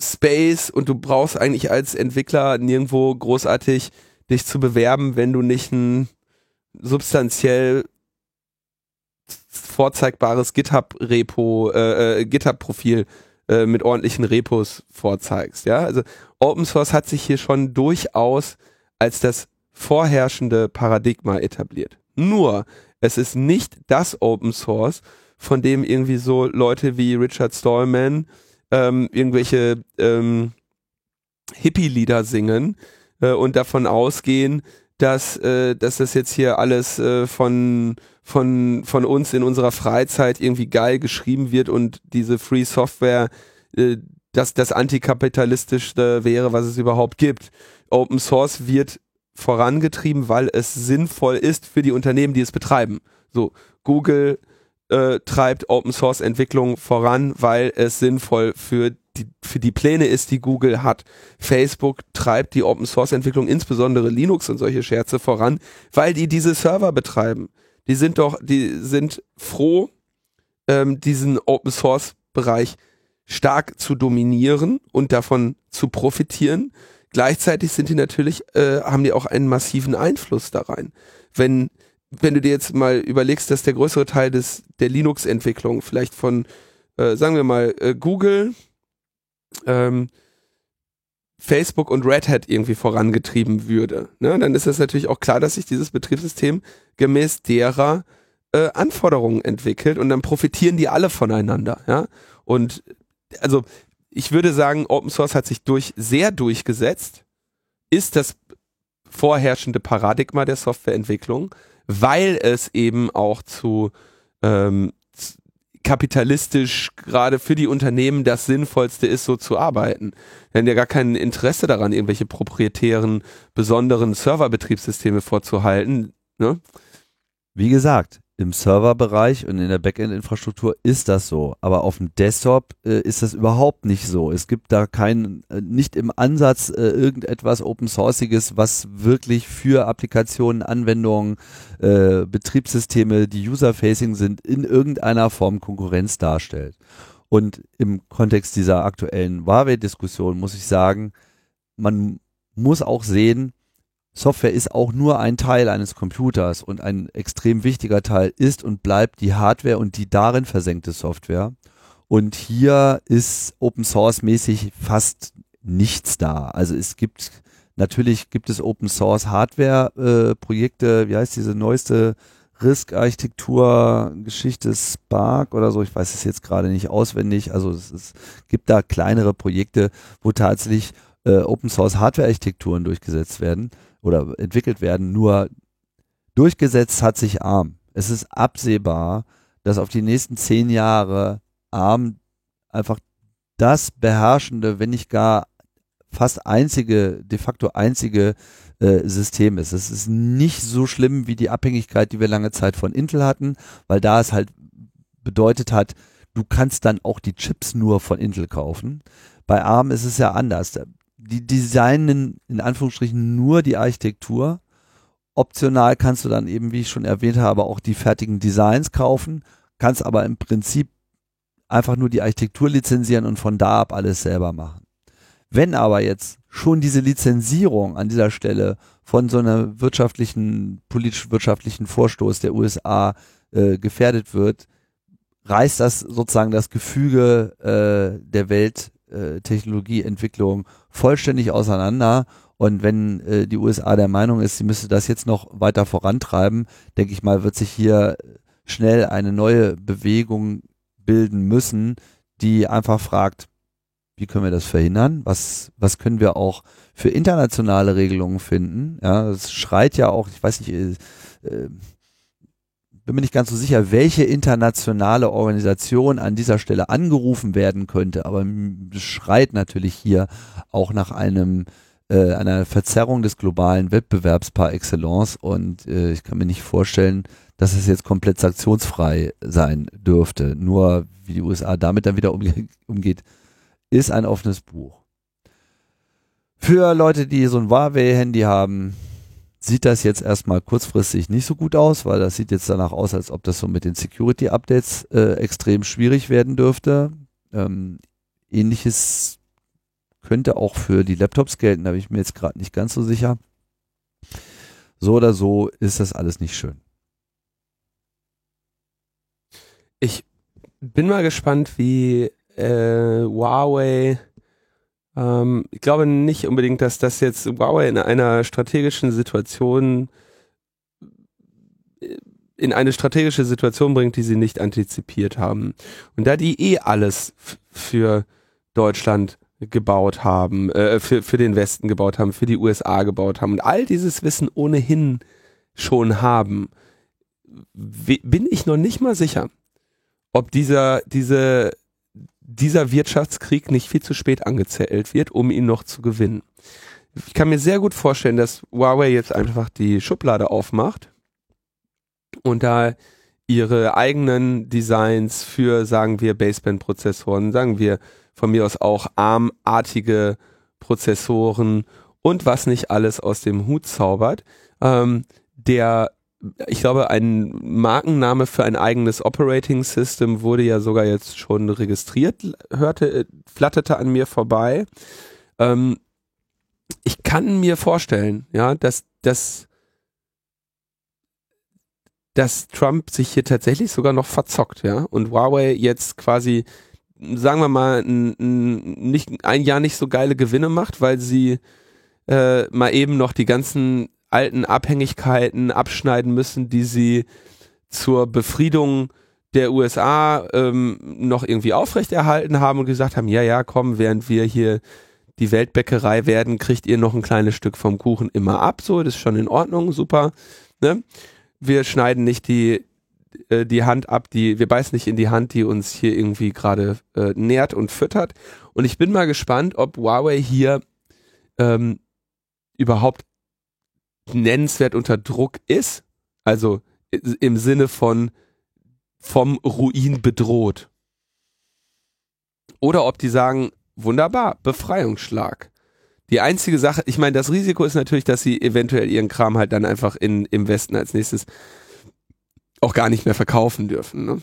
Space und du brauchst eigentlich als Entwickler nirgendwo großartig dich zu bewerben, wenn du nicht ein substanziell vorzeigbares GitHub-Repo, äh, äh, GitHub-Profil äh, mit ordentlichen Repos vorzeigst. Ja, also Open Source hat sich hier schon durchaus als das vorherrschende Paradigma etabliert. Nur, es ist nicht das Open Source, von dem irgendwie so Leute wie Richard Stallman ähm, irgendwelche ähm, Hippie-Lieder singen äh, und davon ausgehen, dass, äh, dass das jetzt hier alles äh, von, von, von uns in unserer Freizeit irgendwie geil geschrieben wird und diese Free Software äh, dass das antikapitalistischste wäre, was es überhaupt gibt. Open Source wird vorangetrieben, weil es sinnvoll ist für die Unternehmen, die es betreiben. So, Google äh, treibt Open Source Entwicklung voran, weil es sinnvoll für die, für die Pläne ist, die Google hat. Facebook treibt die Open Source Entwicklung, insbesondere Linux und solche Scherze voran, weil die diese Server betreiben. Die sind doch, die sind froh, ähm, diesen Open Source Bereich stark zu dominieren und davon zu profitieren. Gleichzeitig sind die natürlich, äh, haben die auch einen massiven Einfluss da rein. Wenn, wenn du dir jetzt mal überlegst, dass der größere Teil des, der Linux-Entwicklung vielleicht von, äh, sagen wir mal, äh, Google, ähm, Facebook und Red Hat irgendwie vorangetrieben würde, ne, dann ist es natürlich auch klar, dass sich dieses Betriebssystem gemäß derer äh, Anforderungen entwickelt und dann profitieren die alle voneinander, ja. Und also ich würde sagen, Open Source hat sich durch sehr durchgesetzt, ist das vorherrschende Paradigma der Softwareentwicklung, weil es eben auch zu ähm, kapitalistisch gerade für die Unternehmen das Sinnvollste ist, so zu arbeiten. Haben ja gar kein Interesse daran, irgendwelche proprietären, besonderen Serverbetriebssysteme vorzuhalten. Ne? Wie gesagt, im Serverbereich und in der Backend-Infrastruktur ist das so, aber auf dem Desktop äh, ist das überhaupt nicht so. Es gibt da kein, äh, nicht im Ansatz äh, irgendetwas Open Sourciges, was wirklich für Applikationen, Anwendungen, äh, Betriebssysteme, die User-Facing sind, in irgendeiner Form Konkurrenz darstellt. Und im Kontext dieser aktuellen Huawei-Diskussion muss ich sagen, man muss auch sehen, Software ist auch nur ein Teil eines Computers und ein extrem wichtiger Teil ist und bleibt die Hardware und die darin versenkte Software. Und hier ist Open Source mäßig fast nichts da. Also es gibt natürlich gibt es Open Source Hardware äh, Projekte, wie heißt diese neueste RISC Architektur Geschichte Spark oder so, ich weiß es jetzt gerade nicht auswendig. Also es, es gibt da kleinere Projekte, wo tatsächlich äh, Open Source Hardware Architekturen durchgesetzt werden oder entwickelt werden, nur durchgesetzt hat sich ARM. Es ist absehbar, dass auf die nächsten zehn Jahre ARM einfach das beherrschende, wenn nicht gar fast einzige, de facto einzige äh, System ist. Es ist nicht so schlimm wie die Abhängigkeit, die wir lange Zeit von Intel hatten, weil da es halt bedeutet hat, du kannst dann auch die Chips nur von Intel kaufen. Bei ARM ist es ja anders die designen in Anführungsstrichen nur die Architektur. Optional kannst du dann eben, wie ich schon erwähnt habe, auch die fertigen Designs kaufen, kannst aber im Prinzip einfach nur die Architektur lizenzieren und von da ab alles selber machen. Wenn aber jetzt schon diese Lizenzierung an dieser Stelle von so einer wirtschaftlichen, politisch-wirtschaftlichen Vorstoß der USA äh, gefährdet wird, reißt das sozusagen das Gefüge äh, der Welttechnologieentwicklung äh, vollständig auseinander. Und wenn äh, die USA der Meinung ist, sie müsste das jetzt noch weiter vorantreiben, denke ich mal, wird sich hier schnell eine neue Bewegung bilden müssen, die einfach fragt, wie können wir das verhindern? Was, was können wir auch für internationale Regelungen finden? Ja, es schreit ja auch, ich weiß nicht, äh, äh bin mir nicht ganz so sicher, welche internationale Organisation an dieser Stelle angerufen werden könnte, aber es schreit natürlich hier auch nach einem äh, einer Verzerrung des globalen Wettbewerbs par excellence und äh, ich kann mir nicht vorstellen, dass es jetzt komplett sanktionsfrei sein dürfte. Nur wie die USA damit dann wieder umge umgeht, ist ein offenes Buch. Für Leute, die so ein Huawei-Handy haben, sieht das jetzt erstmal kurzfristig nicht so gut aus, weil das sieht jetzt danach aus, als ob das so mit den Security-Updates äh, extrem schwierig werden dürfte. Ähm, ähnliches könnte auch für die Laptops gelten, da bin ich mir jetzt gerade nicht ganz so sicher. So oder so ist das alles nicht schön. Ich bin mal gespannt, wie äh, Huawei ähm, ich glaube nicht unbedingt, dass das jetzt Huawei in einer strategischen Situation äh, in eine strategische Situation bringt, die sie nicht antizipiert haben. Und da die eh alles für Deutschland gebaut haben, äh, für, für den Westen gebaut haben, für die USA gebaut haben und all dieses Wissen ohnehin schon haben, bin ich noch nicht mal sicher, ob dieser, diese dieser Wirtschaftskrieg nicht viel zu spät angezählt wird, um ihn noch zu gewinnen. Ich kann mir sehr gut vorstellen, dass Huawei jetzt einfach die Schublade aufmacht und da ihre eigenen Designs für, sagen wir, Baseband-Prozessoren, sagen wir von mir aus auch ARM-artige Prozessoren und was nicht alles aus dem Hut zaubert, ähm, der ich glaube, ein Markenname für ein eigenes Operating System wurde ja sogar jetzt schon registriert, hörte, flatterte an mir vorbei. Ähm, ich kann mir vorstellen, ja, dass, dass, dass Trump sich hier tatsächlich sogar noch verzockt, ja, und Huawei jetzt quasi, sagen wir mal, n, n, nicht, ein Jahr nicht so geile Gewinne macht, weil sie äh, mal eben noch die ganzen alten Abhängigkeiten abschneiden müssen, die sie zur Befriedung der USA ähm, noch irgendwie aufrechterhalten haben und gesagt haben, ja, ja, komm, während wir hier die Weltbäckerei werden, kriegt ihr noch ein kleines Stück vom Kuchen immer ab, so, das ist schon in Ordnung, super. Ne? Wir schneiden nicht die, äh, die Hand ab, die, wir beißen nicht in die Hand, die uns hier irgendwie gerade äh, nährt und füttert. Und ich bin mal gespannt, ob Huawei hier ähm, überhaupt nennenswert unter Druck ist, also im Sinne von vom Ruin bedroht. Oder ob die sagen, wunderbar, Befreiungsschlag. Die einzige Sache, ich meine, das Risiko ist natürlich, dass sie eventuell ihren Kram halt dann einfach in, im Westen als nächstes auch gar nicht mehr verkaufen dürfen. Ne?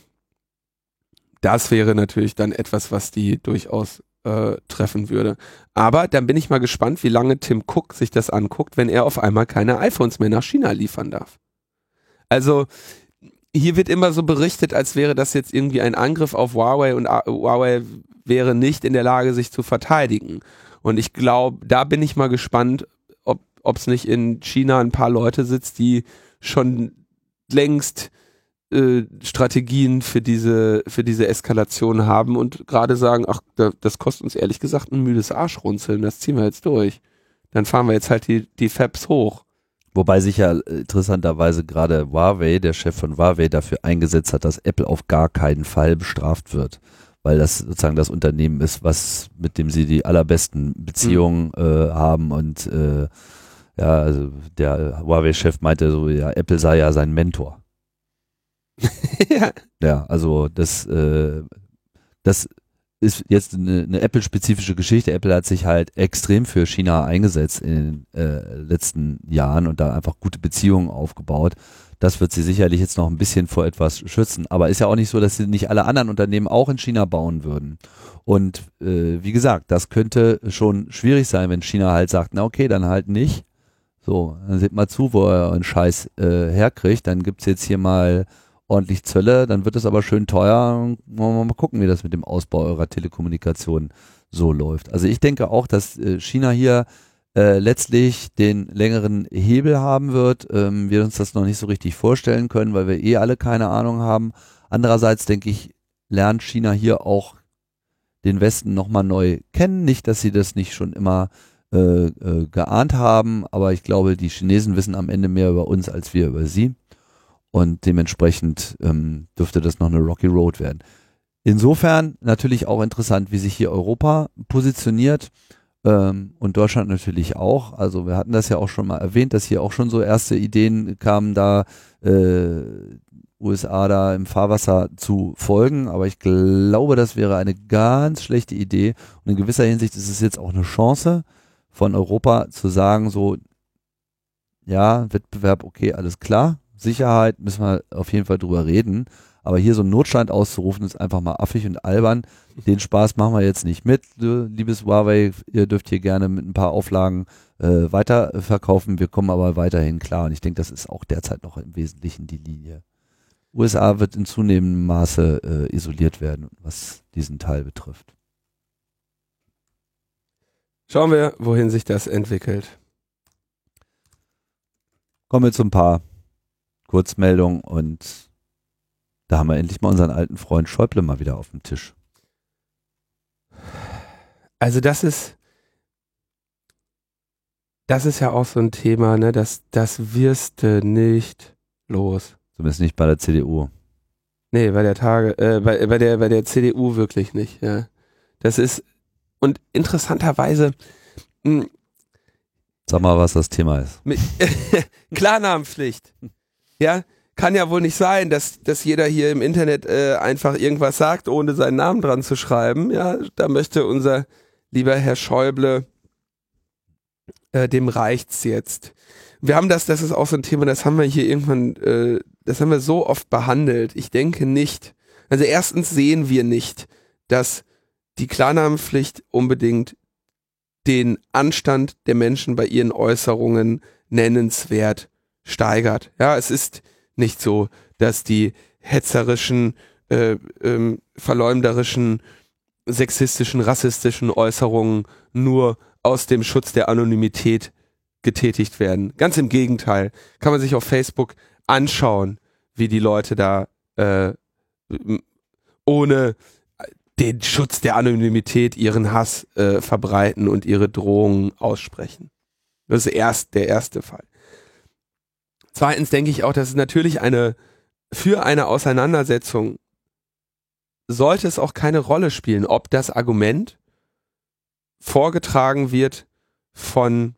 Das wäre natürlich dann etwas, was die durchaus äh, treffen würde. Aber dann bin ich mal gespannt, wie lange Tim Cook sich das anguckt, wenn er auf einmal keine iPhones mehr nach China liefern darf. Also hier wird immer so berichtet, als wäre das jetzt irgendwie ein Angriff auf Huawei und Huawei wäre nicht in der Lage, sich zu verteidigen. Und ich glaube, da bin ich mal gespannt, ob es nicht in China ein paar Leute sitzt, die schon längst äh, Strategien für diese, für diese Eskalation haben und gerade sagen, ach, das kostet uns ehrlich gesagt ein müdes Arschrunzeln, das ziehen wir jetzt durch. Dann fahren wir jetzt halt die, die Fabs hoch. Wobei sich ja interessanterweise gerade Huawei, der Chef von Huawei, dafür eingesetzt hat, dass Apple auf gar keinen Fall bestraft wird. Weil das sozusagen das Unternehmen ist, was, mit dem sie die allerbesten Beziehungen mhm. äh, haben und äh, ja, also der Huawei-Chef meinte so, ja, Apple sei ja sein Mentor. ja. ja, also das, äh, das ist jetzt eine, eine Apple-spezifische Geschichte. Apple hat sich halt extrem für China eingesetzt in den äh, letzten Jahren und da einfach gute Beziehungen aufgebaut. Das wird sie sicherlich jetzt noch ein bisschen vor etwas schützen. Aber ist ja auch nicht so, dass sie nicht alle anderen Unternehmen auch in China bauen würden. Und äh, wie gesagt, das könnte schon schwierig sein, wenn China halt sagt, na okay, dann halt nicht. So, dann seht mal zu, wo er einen Scheiß äh, herkriegt. Dann gibt's jetzt hier mal ordentlich Zölle, dann wird es aber schön teuer. Wollen wir mal gucken, wie das mit dem Ausbau eurer Telekommunikation so läuft. Also ich denke auch, dass äh, China hier äh, letztlich den längeren Hebel haben wird. Ähm, wir uns das noch nicht so richtig vorstellen können, weil wir eh alle keine Ahnung haben. Andererseits denke ich, lernt China hier auch den Westen nochmal neu kennen. Nicht, dass sie das nicht schon immer äh, äh, geahnt haben, aber ich glaube, die Chinesen wissen am Ende mehr über uns als wir über sie. Und dementsprechend ähm, dürfte das noch eine Rocky Road werden. Insofern natürlich auch interessant, wie sich hier Europa positioniert ähm, und Deutschland natürlich auch. Also wir hatten das ja auch schon mal erwähnt, dass hier auch schon so erste Ideen kamen, da äh, USA da im Fahrwasser zu folgen. Aber ich glaube, das wäre eine ganz schlechte Idee. Und in gewisser Hinsicht ist es jetzt auch eine Chance von Europa zu sagen, so, ja, Wettbewerb, okay, alles klar. Sicherheit müssen wir auf jeden Fall drüber reden. Aber hier so einen Notstand auszurufen, ist einfach mal affig und albern. Den Spaß machen wir jetzt nicht mit. Liebes Huawei, ihr dürft hier gerne mit ein paar Auflagen äh, weiterverkaufen. Wir kommen aber weiterhin klar. Und ich denke, das ist auch derzeit noch im Wesentlichen die Linie. USA wird in zunehmendem Maße äh, isoliert werden, was diesen Teil betrifft. Schauen wir, wohin sich das entwickelt. Kommen wir zu ein paar Kurzmeldungen und da haben wir endlich mal unseren alten Freund Schäuble mal wieder auf dem Tisch. Also das ist, das ist ja auch so ein Thema, ne? Das, das wirst du nicht los. Zumindest nicht bei der CDU. Nee, bei der Tage, äh, bei, bei der, bei der CDU wirklich nicht, ja. Das ist, und interessanterweise, mh, hm, Sag mal, was das Thema ist. Klarnamenpflicht. Ja, kann ja wohl nicht sein, dass, dass jeder hier im Internet äh, einfach irgendwas sagt, ohne seinen Namen dran zu schreiben. Ja, da möchte unser lieber Herr Schäuble, äh, dem reicht's jetzt. Wir haben das, das ist auch so ein Thema, das haben wir hier irgendwann, äh, das haben wir so oft behandelt. Ich denke nicht. Also erstens sehen wir nicht, dass die Klarnamenpflicht unbedingt den Anstand der Menschen bei ihren Äußerungen nennenswert steigert. Ja, es ist nicht so, dass die hetzerischen, äh, ähm, verleumderischen, sexistischen, rassistischen Äußerungen nur aus dem Schutz der Anonymität getätigt werden. Ganz im Gegenteil. Kann man sich auf Facebook anschauen, wie die Leute da äh, ohne den Schutz der Anonymität ihren Hass äh, verbreiten und ihre Drohungen aussprechen. Das ist erst der erste Fall. Zweitens denke ich auch, dass es natürlich eine, für eine Auseinandersetzung sollte es auch keine Rolle spielen, ob das Argument vorgetragen wird von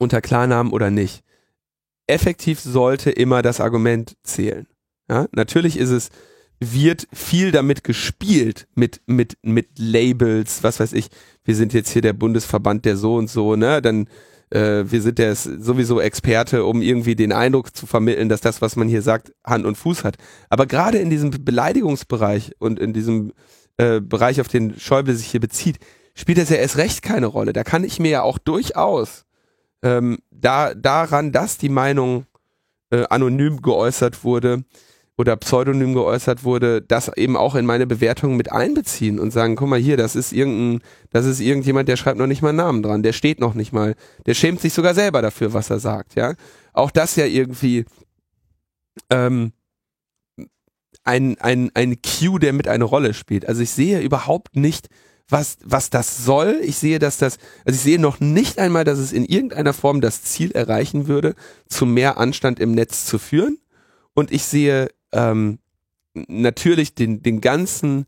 unter Klarnamen oder nicht. Effektiv sollte immer das Argument zählen. Ja, natürlich ist es, wird viel damit gespielt, mit, mit, mit Labels, was weiß ich, wir sind jetzt hier der Bundesverband der so und so, ne, dann äh, wir sind ja sowieso Experte, um irgendwie den Eindruck zu vermitteln, dass das, was man hier sagt, Hand und Fuß hat. Aber gerade in diesem Beleidigungsbereich und in diesem äh, Bereich, auf den Schäuble sich hier bezieht, spielt das ja erst recht keine Rolle. Da kann ich mir ja auch durchaus ähm, da, daran, dass die Meinung äh, anonym geäußert wurde, oder pseudonym geäußert wurde, das eben auch in meine Bewertung mit einbeziehen und sagen, guck mal hier, das ist irgendein, das ist irgendjemand, der schreibt noch nicht mal einen Namen dran, der steht noch nicht mal, der schämt sich sogar selber dafür, was er sagt, ja. Auch das ja irgendwie ähm, ein, ein, ein Cue, der mit eine Rolle spielt. Also ich sehe überhaupt nicht, was, was das soll. Ich sehe, dass das, also ich sehe noch nicht einmal, dass es in irgendeiner Form das Ziel erreichen würde, zu mehr Anstand im Netz zu führen. Und ich sehe ähm, natürlich den, den ganzen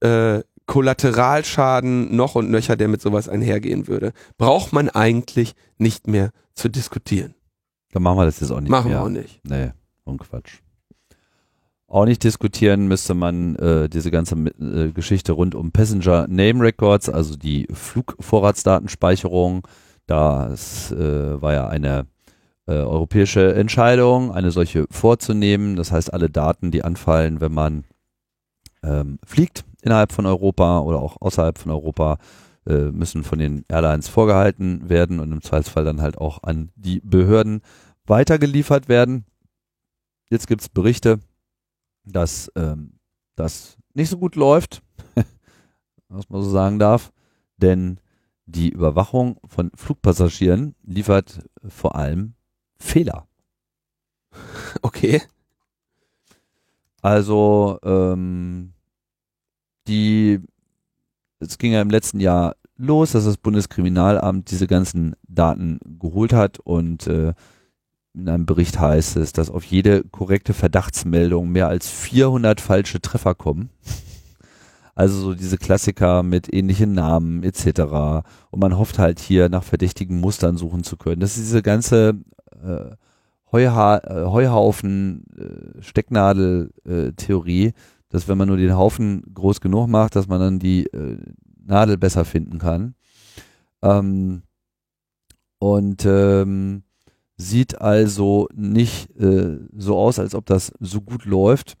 äh, Kollateralschaden noch und nöcher, der mit sowas einhergehen würde, braucht man eigentlich nicht mehr zu diskutieren. Dann machen wir das jetzt auch nicht machen mehr. Machen wir auch nicht. Nee, und Quatsch. auch nicht diskutieren, müsste man äh, diese ganze äh, Geschichte rund um Passenger Name Records, also die Flugvorratsdatenspeicherung. Das äh, war ja eine äh, europäische Entscheidung, eine solche vorzunehmen. Das heißt, alle Daten, die anfallen, wenn man ähm, fliegt innerhalb von Europa oder auch außerhalb von Europa, äh, müssen von den Airlines vorgehalten werden und im Zweifelsfall dann halt auch an die Behörden weitergeliefert werden. Jetzt gibt es Berichte, dass ähm, das nicht so gut läuft, was man so sagen darf, denn die Überwachung von Flugpassagieren liefert vor allem Fehler. Okay. Also ähm, die, es ging ja im letzten Jahr los, dass das Bundeskriminalamt diese ganzen Daten geholt hat und äh, in einem Bericht heißt es, dass auf jede korrekte Verdachtsmeldung mehr als 400 falsche Treffer kommen. Also so diese Klassiker mit ähnlichen Namen etc. Und man hofft halt hier nach verdächtigen Mustern suchen zu können. Das ist diese ganze äh, Heuha äh, Heuhaufen äh, Stecknadel-Theorie, dass wenn man nur den Haufen groß genug macht, dass man dann die äh, Nadel besser finden kann. Ähm, und ähm, Sieht also nicht äh, so aus, als ob das so gut läuft.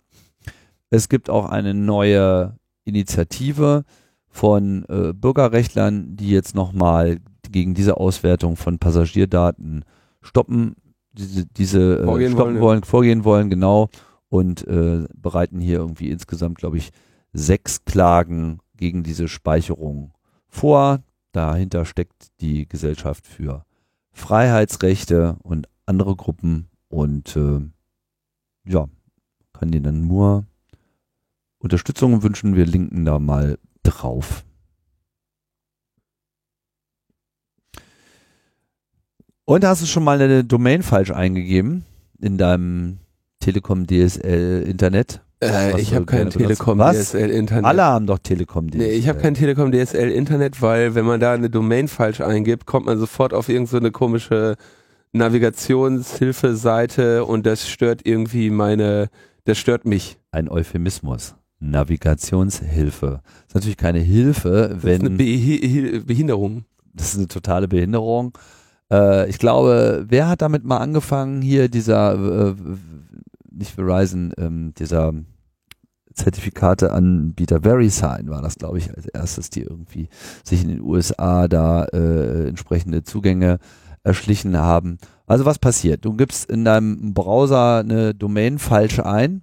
Es gibt auch eine neue Initiative von äh, Bürgerrechtlern, die jetzt nochmal gegen diese Auswertung von Passagierdaten stoppen, diese, diese äh, vorgehen stoppen wollen, wollen, vorgehen wollen, genau, und äh, bereiten hier irgendwie insgesamt, glaube ich, sechs Klagen gegen diese Speicherung vor. Dahinter steckt die Gesellschaft für Freiheitsrechte und andere Gruppen und äh, ja, kann denen dann nur Unterstützung wünschen. Wir linken da mal drauf. Und hast du schon mal eine Domain falsch eingegeben in deinem Telekom DSL Internet? Äh, ich habe kein Telekom Was? DSL Internet. Alle haben doch Telekom DSL. Nee, ich habe kein Telekom DSL Internet, weil wenn man da eine Domain falsch eingibt, kommt man sofort auf irgendeine so komische Navigationshilfeseite und das stört irgendwie meine, das stört mich. Ein Euphemismus. Navigationshilfe. Das ist natürlich keine Hilfe, Das wenn ist eine Behi Behinderung. das ist eine totale Behinderung. Äh, ich glaube, wer hat damit mal angefangen? Hier dieser, äh, nicht Verizon, ähm, dieser Zertifikateanbieter VeriSign war das, glaube ich, als erstes, die irgendwie sich in den USA da äh, entsprechende Zugänge erschlichen haben. Also was passiert? Du gibst in deinem Browser eine Domain falsch ein,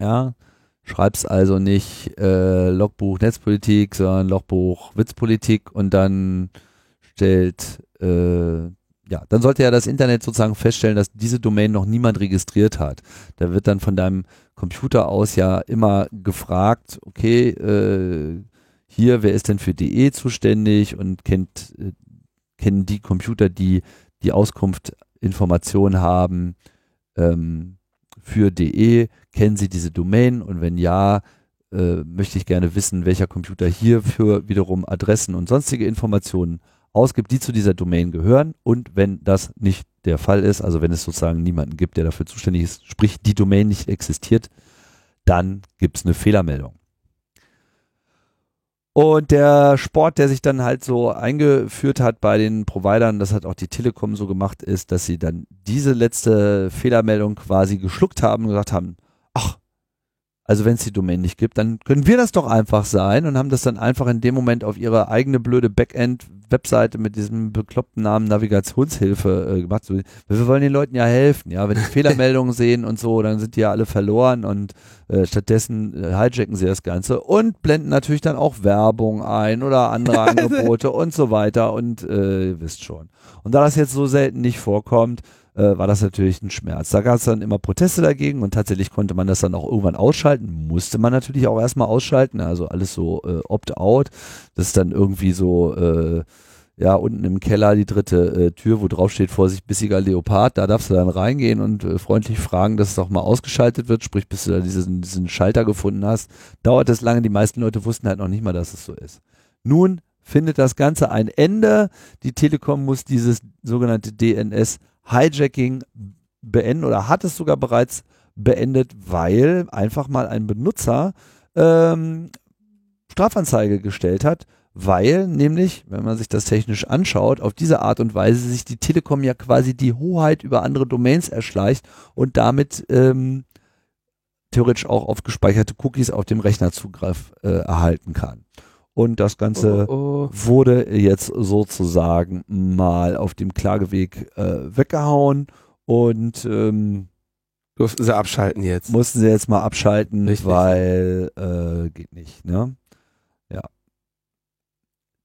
ja, schreibst also nicht äh, Logbuch Netzpolitik, sondern Logbuch Witzpolitik und dann stellt äh, ja, dann sollte ja das Internet sozusagen feststellen, dass diese Domain noch niemand registriert hat. Da wird dann von deinem Computer aus ja immer gefragt, okay, äh, hier, wer ist denn für DE zuständig und kennt, äh, kennen die Computer, die die Auskunft Informationen haben ähm, für DE, kennen sie diese Domain und wenn ja, äh, möchte ich gerne wissen, welcher Computer hierfür wiederum Adressen und sonstige Informationen ausgibt, die zu dieser Domain gehören. Und wenn das nicht der Fall ist, also wenn es sozusagen niemanden gibt, der dafür zuständig ist, sprich die Domain nicht existiert, dann gibt es eine Fehlermeldung. Und der Sport, der sich dann halt so eingeführt hat bei den Providern, das hat auch die Telekom so gemacht, ist, dass sie dann diese letzte Fehlermeldung quasi geschluckt haben und gesagt haben, ach, also wenn es die Domain nicht gibt, dann können wir das doch einfach sein und haben das dann einfach in dem Moment auf ihre eigene blöde Backend-Webseite mit diesem bekloppten Namen Navigationshilfe äh, gemacht. So, wir wollen den Leuten ja helfen, ja. Wenn die Fehlermeldungen sehen und so, dann sind die ja alle verloren und äh, stattdessen äh, hijacken sie das Ganze und blenden natürlich dann auch Werbung ein oder andere Angebote und so weiter und äh, ihr wisst schon. Und da das jetzt so selten nicht vorkommt, äh, war das natürlich ein Schmerz. Da gab es dann immer Proteste dagegen und tatsächlich konnte man das dann auch irgendwann ausschalten. Musste man natürlich auch erstmal ausschalten, also alles so äh, opt-out. Das ist dann irgendwie so, äh, ja, unten im Keller die dritte äh, Tür, wo drauf steht, Vorsicht, bissiger Leopard. Da darfst du dann reingehen und äh, freundlich fragen, dass es auch mal ausgeschaltet wird, sprich, bis du da diesen, diesen Schalter gefunden hast. Dauert es lange, die meisten Leute wussten halt noch nicht mal, dass es so ist. Nun findet das Ganze ein Ende. Die Telekom muss dieses sogenannte DNS Hijacking beenden oder hat es sogar bereits beendet, weil einfach mal ein Benutzer ähm, Strafanzeige gestellt hat, weil nämlich, wenn man sich das technisch anschaut, auf diese Art und Weise sich die Telekom ja quasi die Hoheit über andere Domains erschleicht und damit ähm, theoretisch auch auf gespeicherte Cookies auf dem Rechner Zugriff äh, erhalten kann. Und das Ganze Oh, oh. wurde jetzt sozusagen mal auf dem Klageweg äh, weggehauen und ähm, Durften sie abschalten jetzt. mussten sie jetzt mal abschalten, Richtig. weil äh, geht nicht, ne? Ja.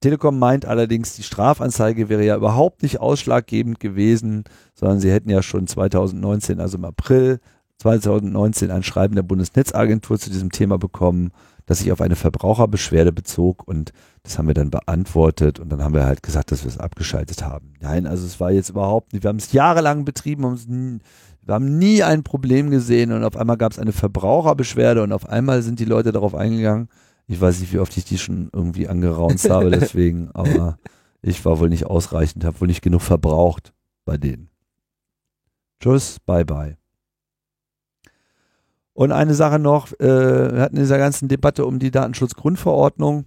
Telekom meint allerdings, die Strafanzeige wäre ja überhaupt nicht ausschlaggebend gewesen, sondern sie hätten ja schon 2019, also im April 2019, ein Schreiben der Bundesnetzagentur zu diesem Thema bekommen, das sich auf eine Verbraucherbeschwerde bezog und das haben wir dann beantwortet und dann haben wir halt gesagt, dass wir es abgeschaltet haben. Nein, also es war jetzt überhaupt nicht, wir haben es jahrelang betrieben, haben wir haben nie ein Problem gesehen und auf einmal gab es eine Verbraucherbeschwerde und auf einmal sind die Leute darauf eingegangen. Ich weiß nicht, wie oft ich die schon irgendwie angeraunzt habe, deswegen, aber ich war wohl nicht ausreichend, habe wohl nicht genug verbraucht bei denen. Tschüss, bye bye. Und eine Sache noch, äh, wir hatten in dieser ganzen Debatte um die Datenschutzgrundverordnung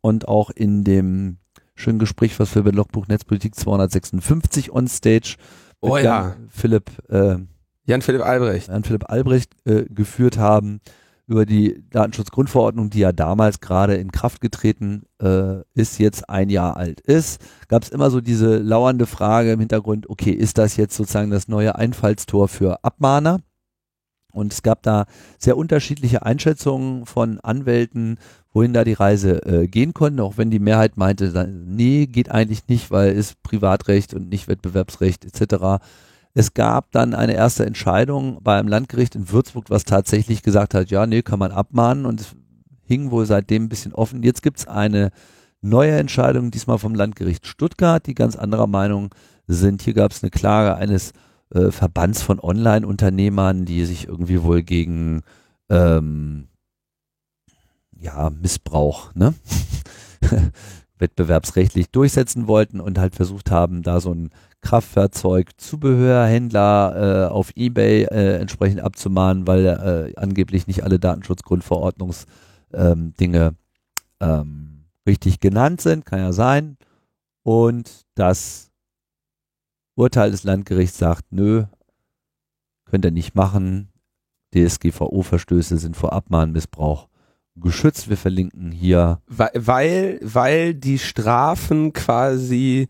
und auch in dem schönen Gespräch, was wir bei Logbuch Netzpolitik 256 on stage Oh mit ja. Jan Philipp, äh, Jan-Philipp Albrecht. Jan Philipp Albrecht äh, geführt haben über die Datenschutzgrundverordnung, die ja damals gerade in Kraft getreten äh, ist, jetzt ein Jahr alt ist, gab es immer so diese lauernde Frage im Hintergrund, okay, ist das jetzt sozusagen das neue Einfallstor für Abmahner? Und es gab da sehr unterschiedliche Einschätzungen von Anwälten, wohin da die Reise äh, gehen konnte, auch wenn die Mehrheit meinte, nee, geht eigentlich nicht, weil ist Privatrecht und nicht Wettbewerbsrecht etc. Es gab dann eine erste Entscheidung beim Landgericht in Würzburg, was tatsächlich gesagt hat, ja, nee, kann man abmahnen und es hing wohl seitdem ein bisschen offen. Jetzt gibt's eine neue Entscheidung, diesmal vom Landgericht Stuttgart, die ganz anderer Meinung sind. Hier gab's eine Klage eines äh, Verbands von Online-Unternehmern, die sich irgendwie wohl gegen ähm, ja, Missbrauch, ne? wettbewerbsrechtlich durchsetzen wollten und halt versucht haben, da so ein Kraftfahrzeug-Zubehörhändler äh, auf Ebay äh, entsprechend abzumahnen, weil äh, angeblich nicht alle Datenschutzgrundverordnungsdinge ähm, ähm, richtig genannt sind, kann ja sein. Und das Urteil des Landgerichts sagt, nö, könnt ihr nicht machen. DSGVO-Verstöße sind vor Abmahnmissbrauch geschützt. Wir verlinken hier Weil, weil, weil die Strafen quasi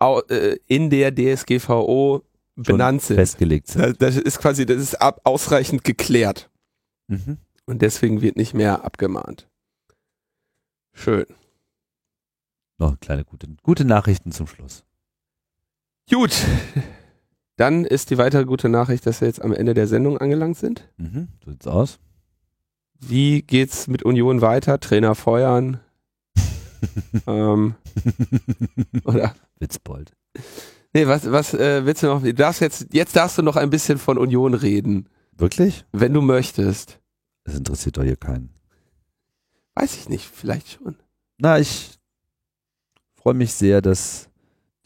äh, in der DSGVO benannt sind. festgelegt sind. Das, ist quasi, das ist ab, ausreichend geklärt. Mhm. Und deswegen wird nicht mehr abgemahnt. Schön. Noch kleine gute, gute Nachrichten zum Schluss. Gut. Dann ist die weitere gute Nachricht, dass wir jetzt am Ende der Sendung angelangt sind. Mhm. So sieht's aus. Wie geht's mit Union weiter? Trainer feuern? ähm, oder? Witzbold. Nee, was, was äh, willst du noch? Du darfst jetzt, jetzt darfst du noch ein bisschen von Union reden, Wirklich? wenn du möchtest. Das interessiert doch hier keinen. Weiß ich nicht, vielleicht schon. Na, ich freue mich sehr, dass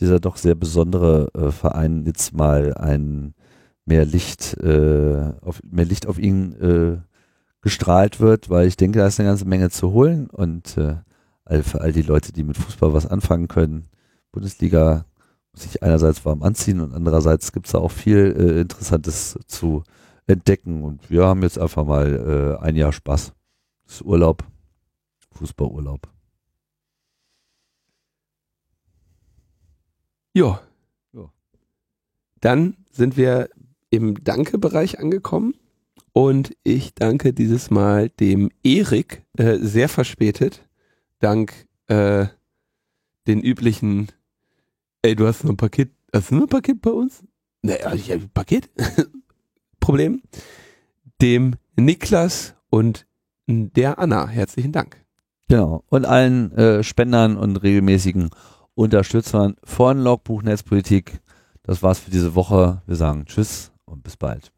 dieser doch sehr besondere äh, Verein jetzt mal ein mehr Licht, äh, auf, mehr Licht auf ihn äh, gestrahlt wird, weil ich denke, da ist eine ganze Menge zu holen und äh, für all die Leute, die mit Fußball was anfangen können, Bundesliga muss sich einerseits warm anziehen und andererseits gibt es da auch viel äh, Interessantes zu entdecken und wir haben jetzt einfach mal äh, ein Jahr Spaß. Das ist Urlaub, Fußballurlaub. Ja. Ja. Dann sind wir im Danke-Bereich angekommen und ich danke dieses Mal dem Erik äh, sehr verspätet, dank äh, den üblichen, ey, du hast noch ein Paket, hast du noch ein Paket bei uns? Also ich habe ein Paket. Problem. Dem Niklas und der Anna. Herzlichen Dank. Genau. Und allen äh, Spendern und regelmäßigen Unterstützern von Logbuch Netzpolitik. Das war's für diese Woche. Wir sagen Tschüss und bis bald.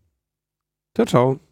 Ciao, ciao.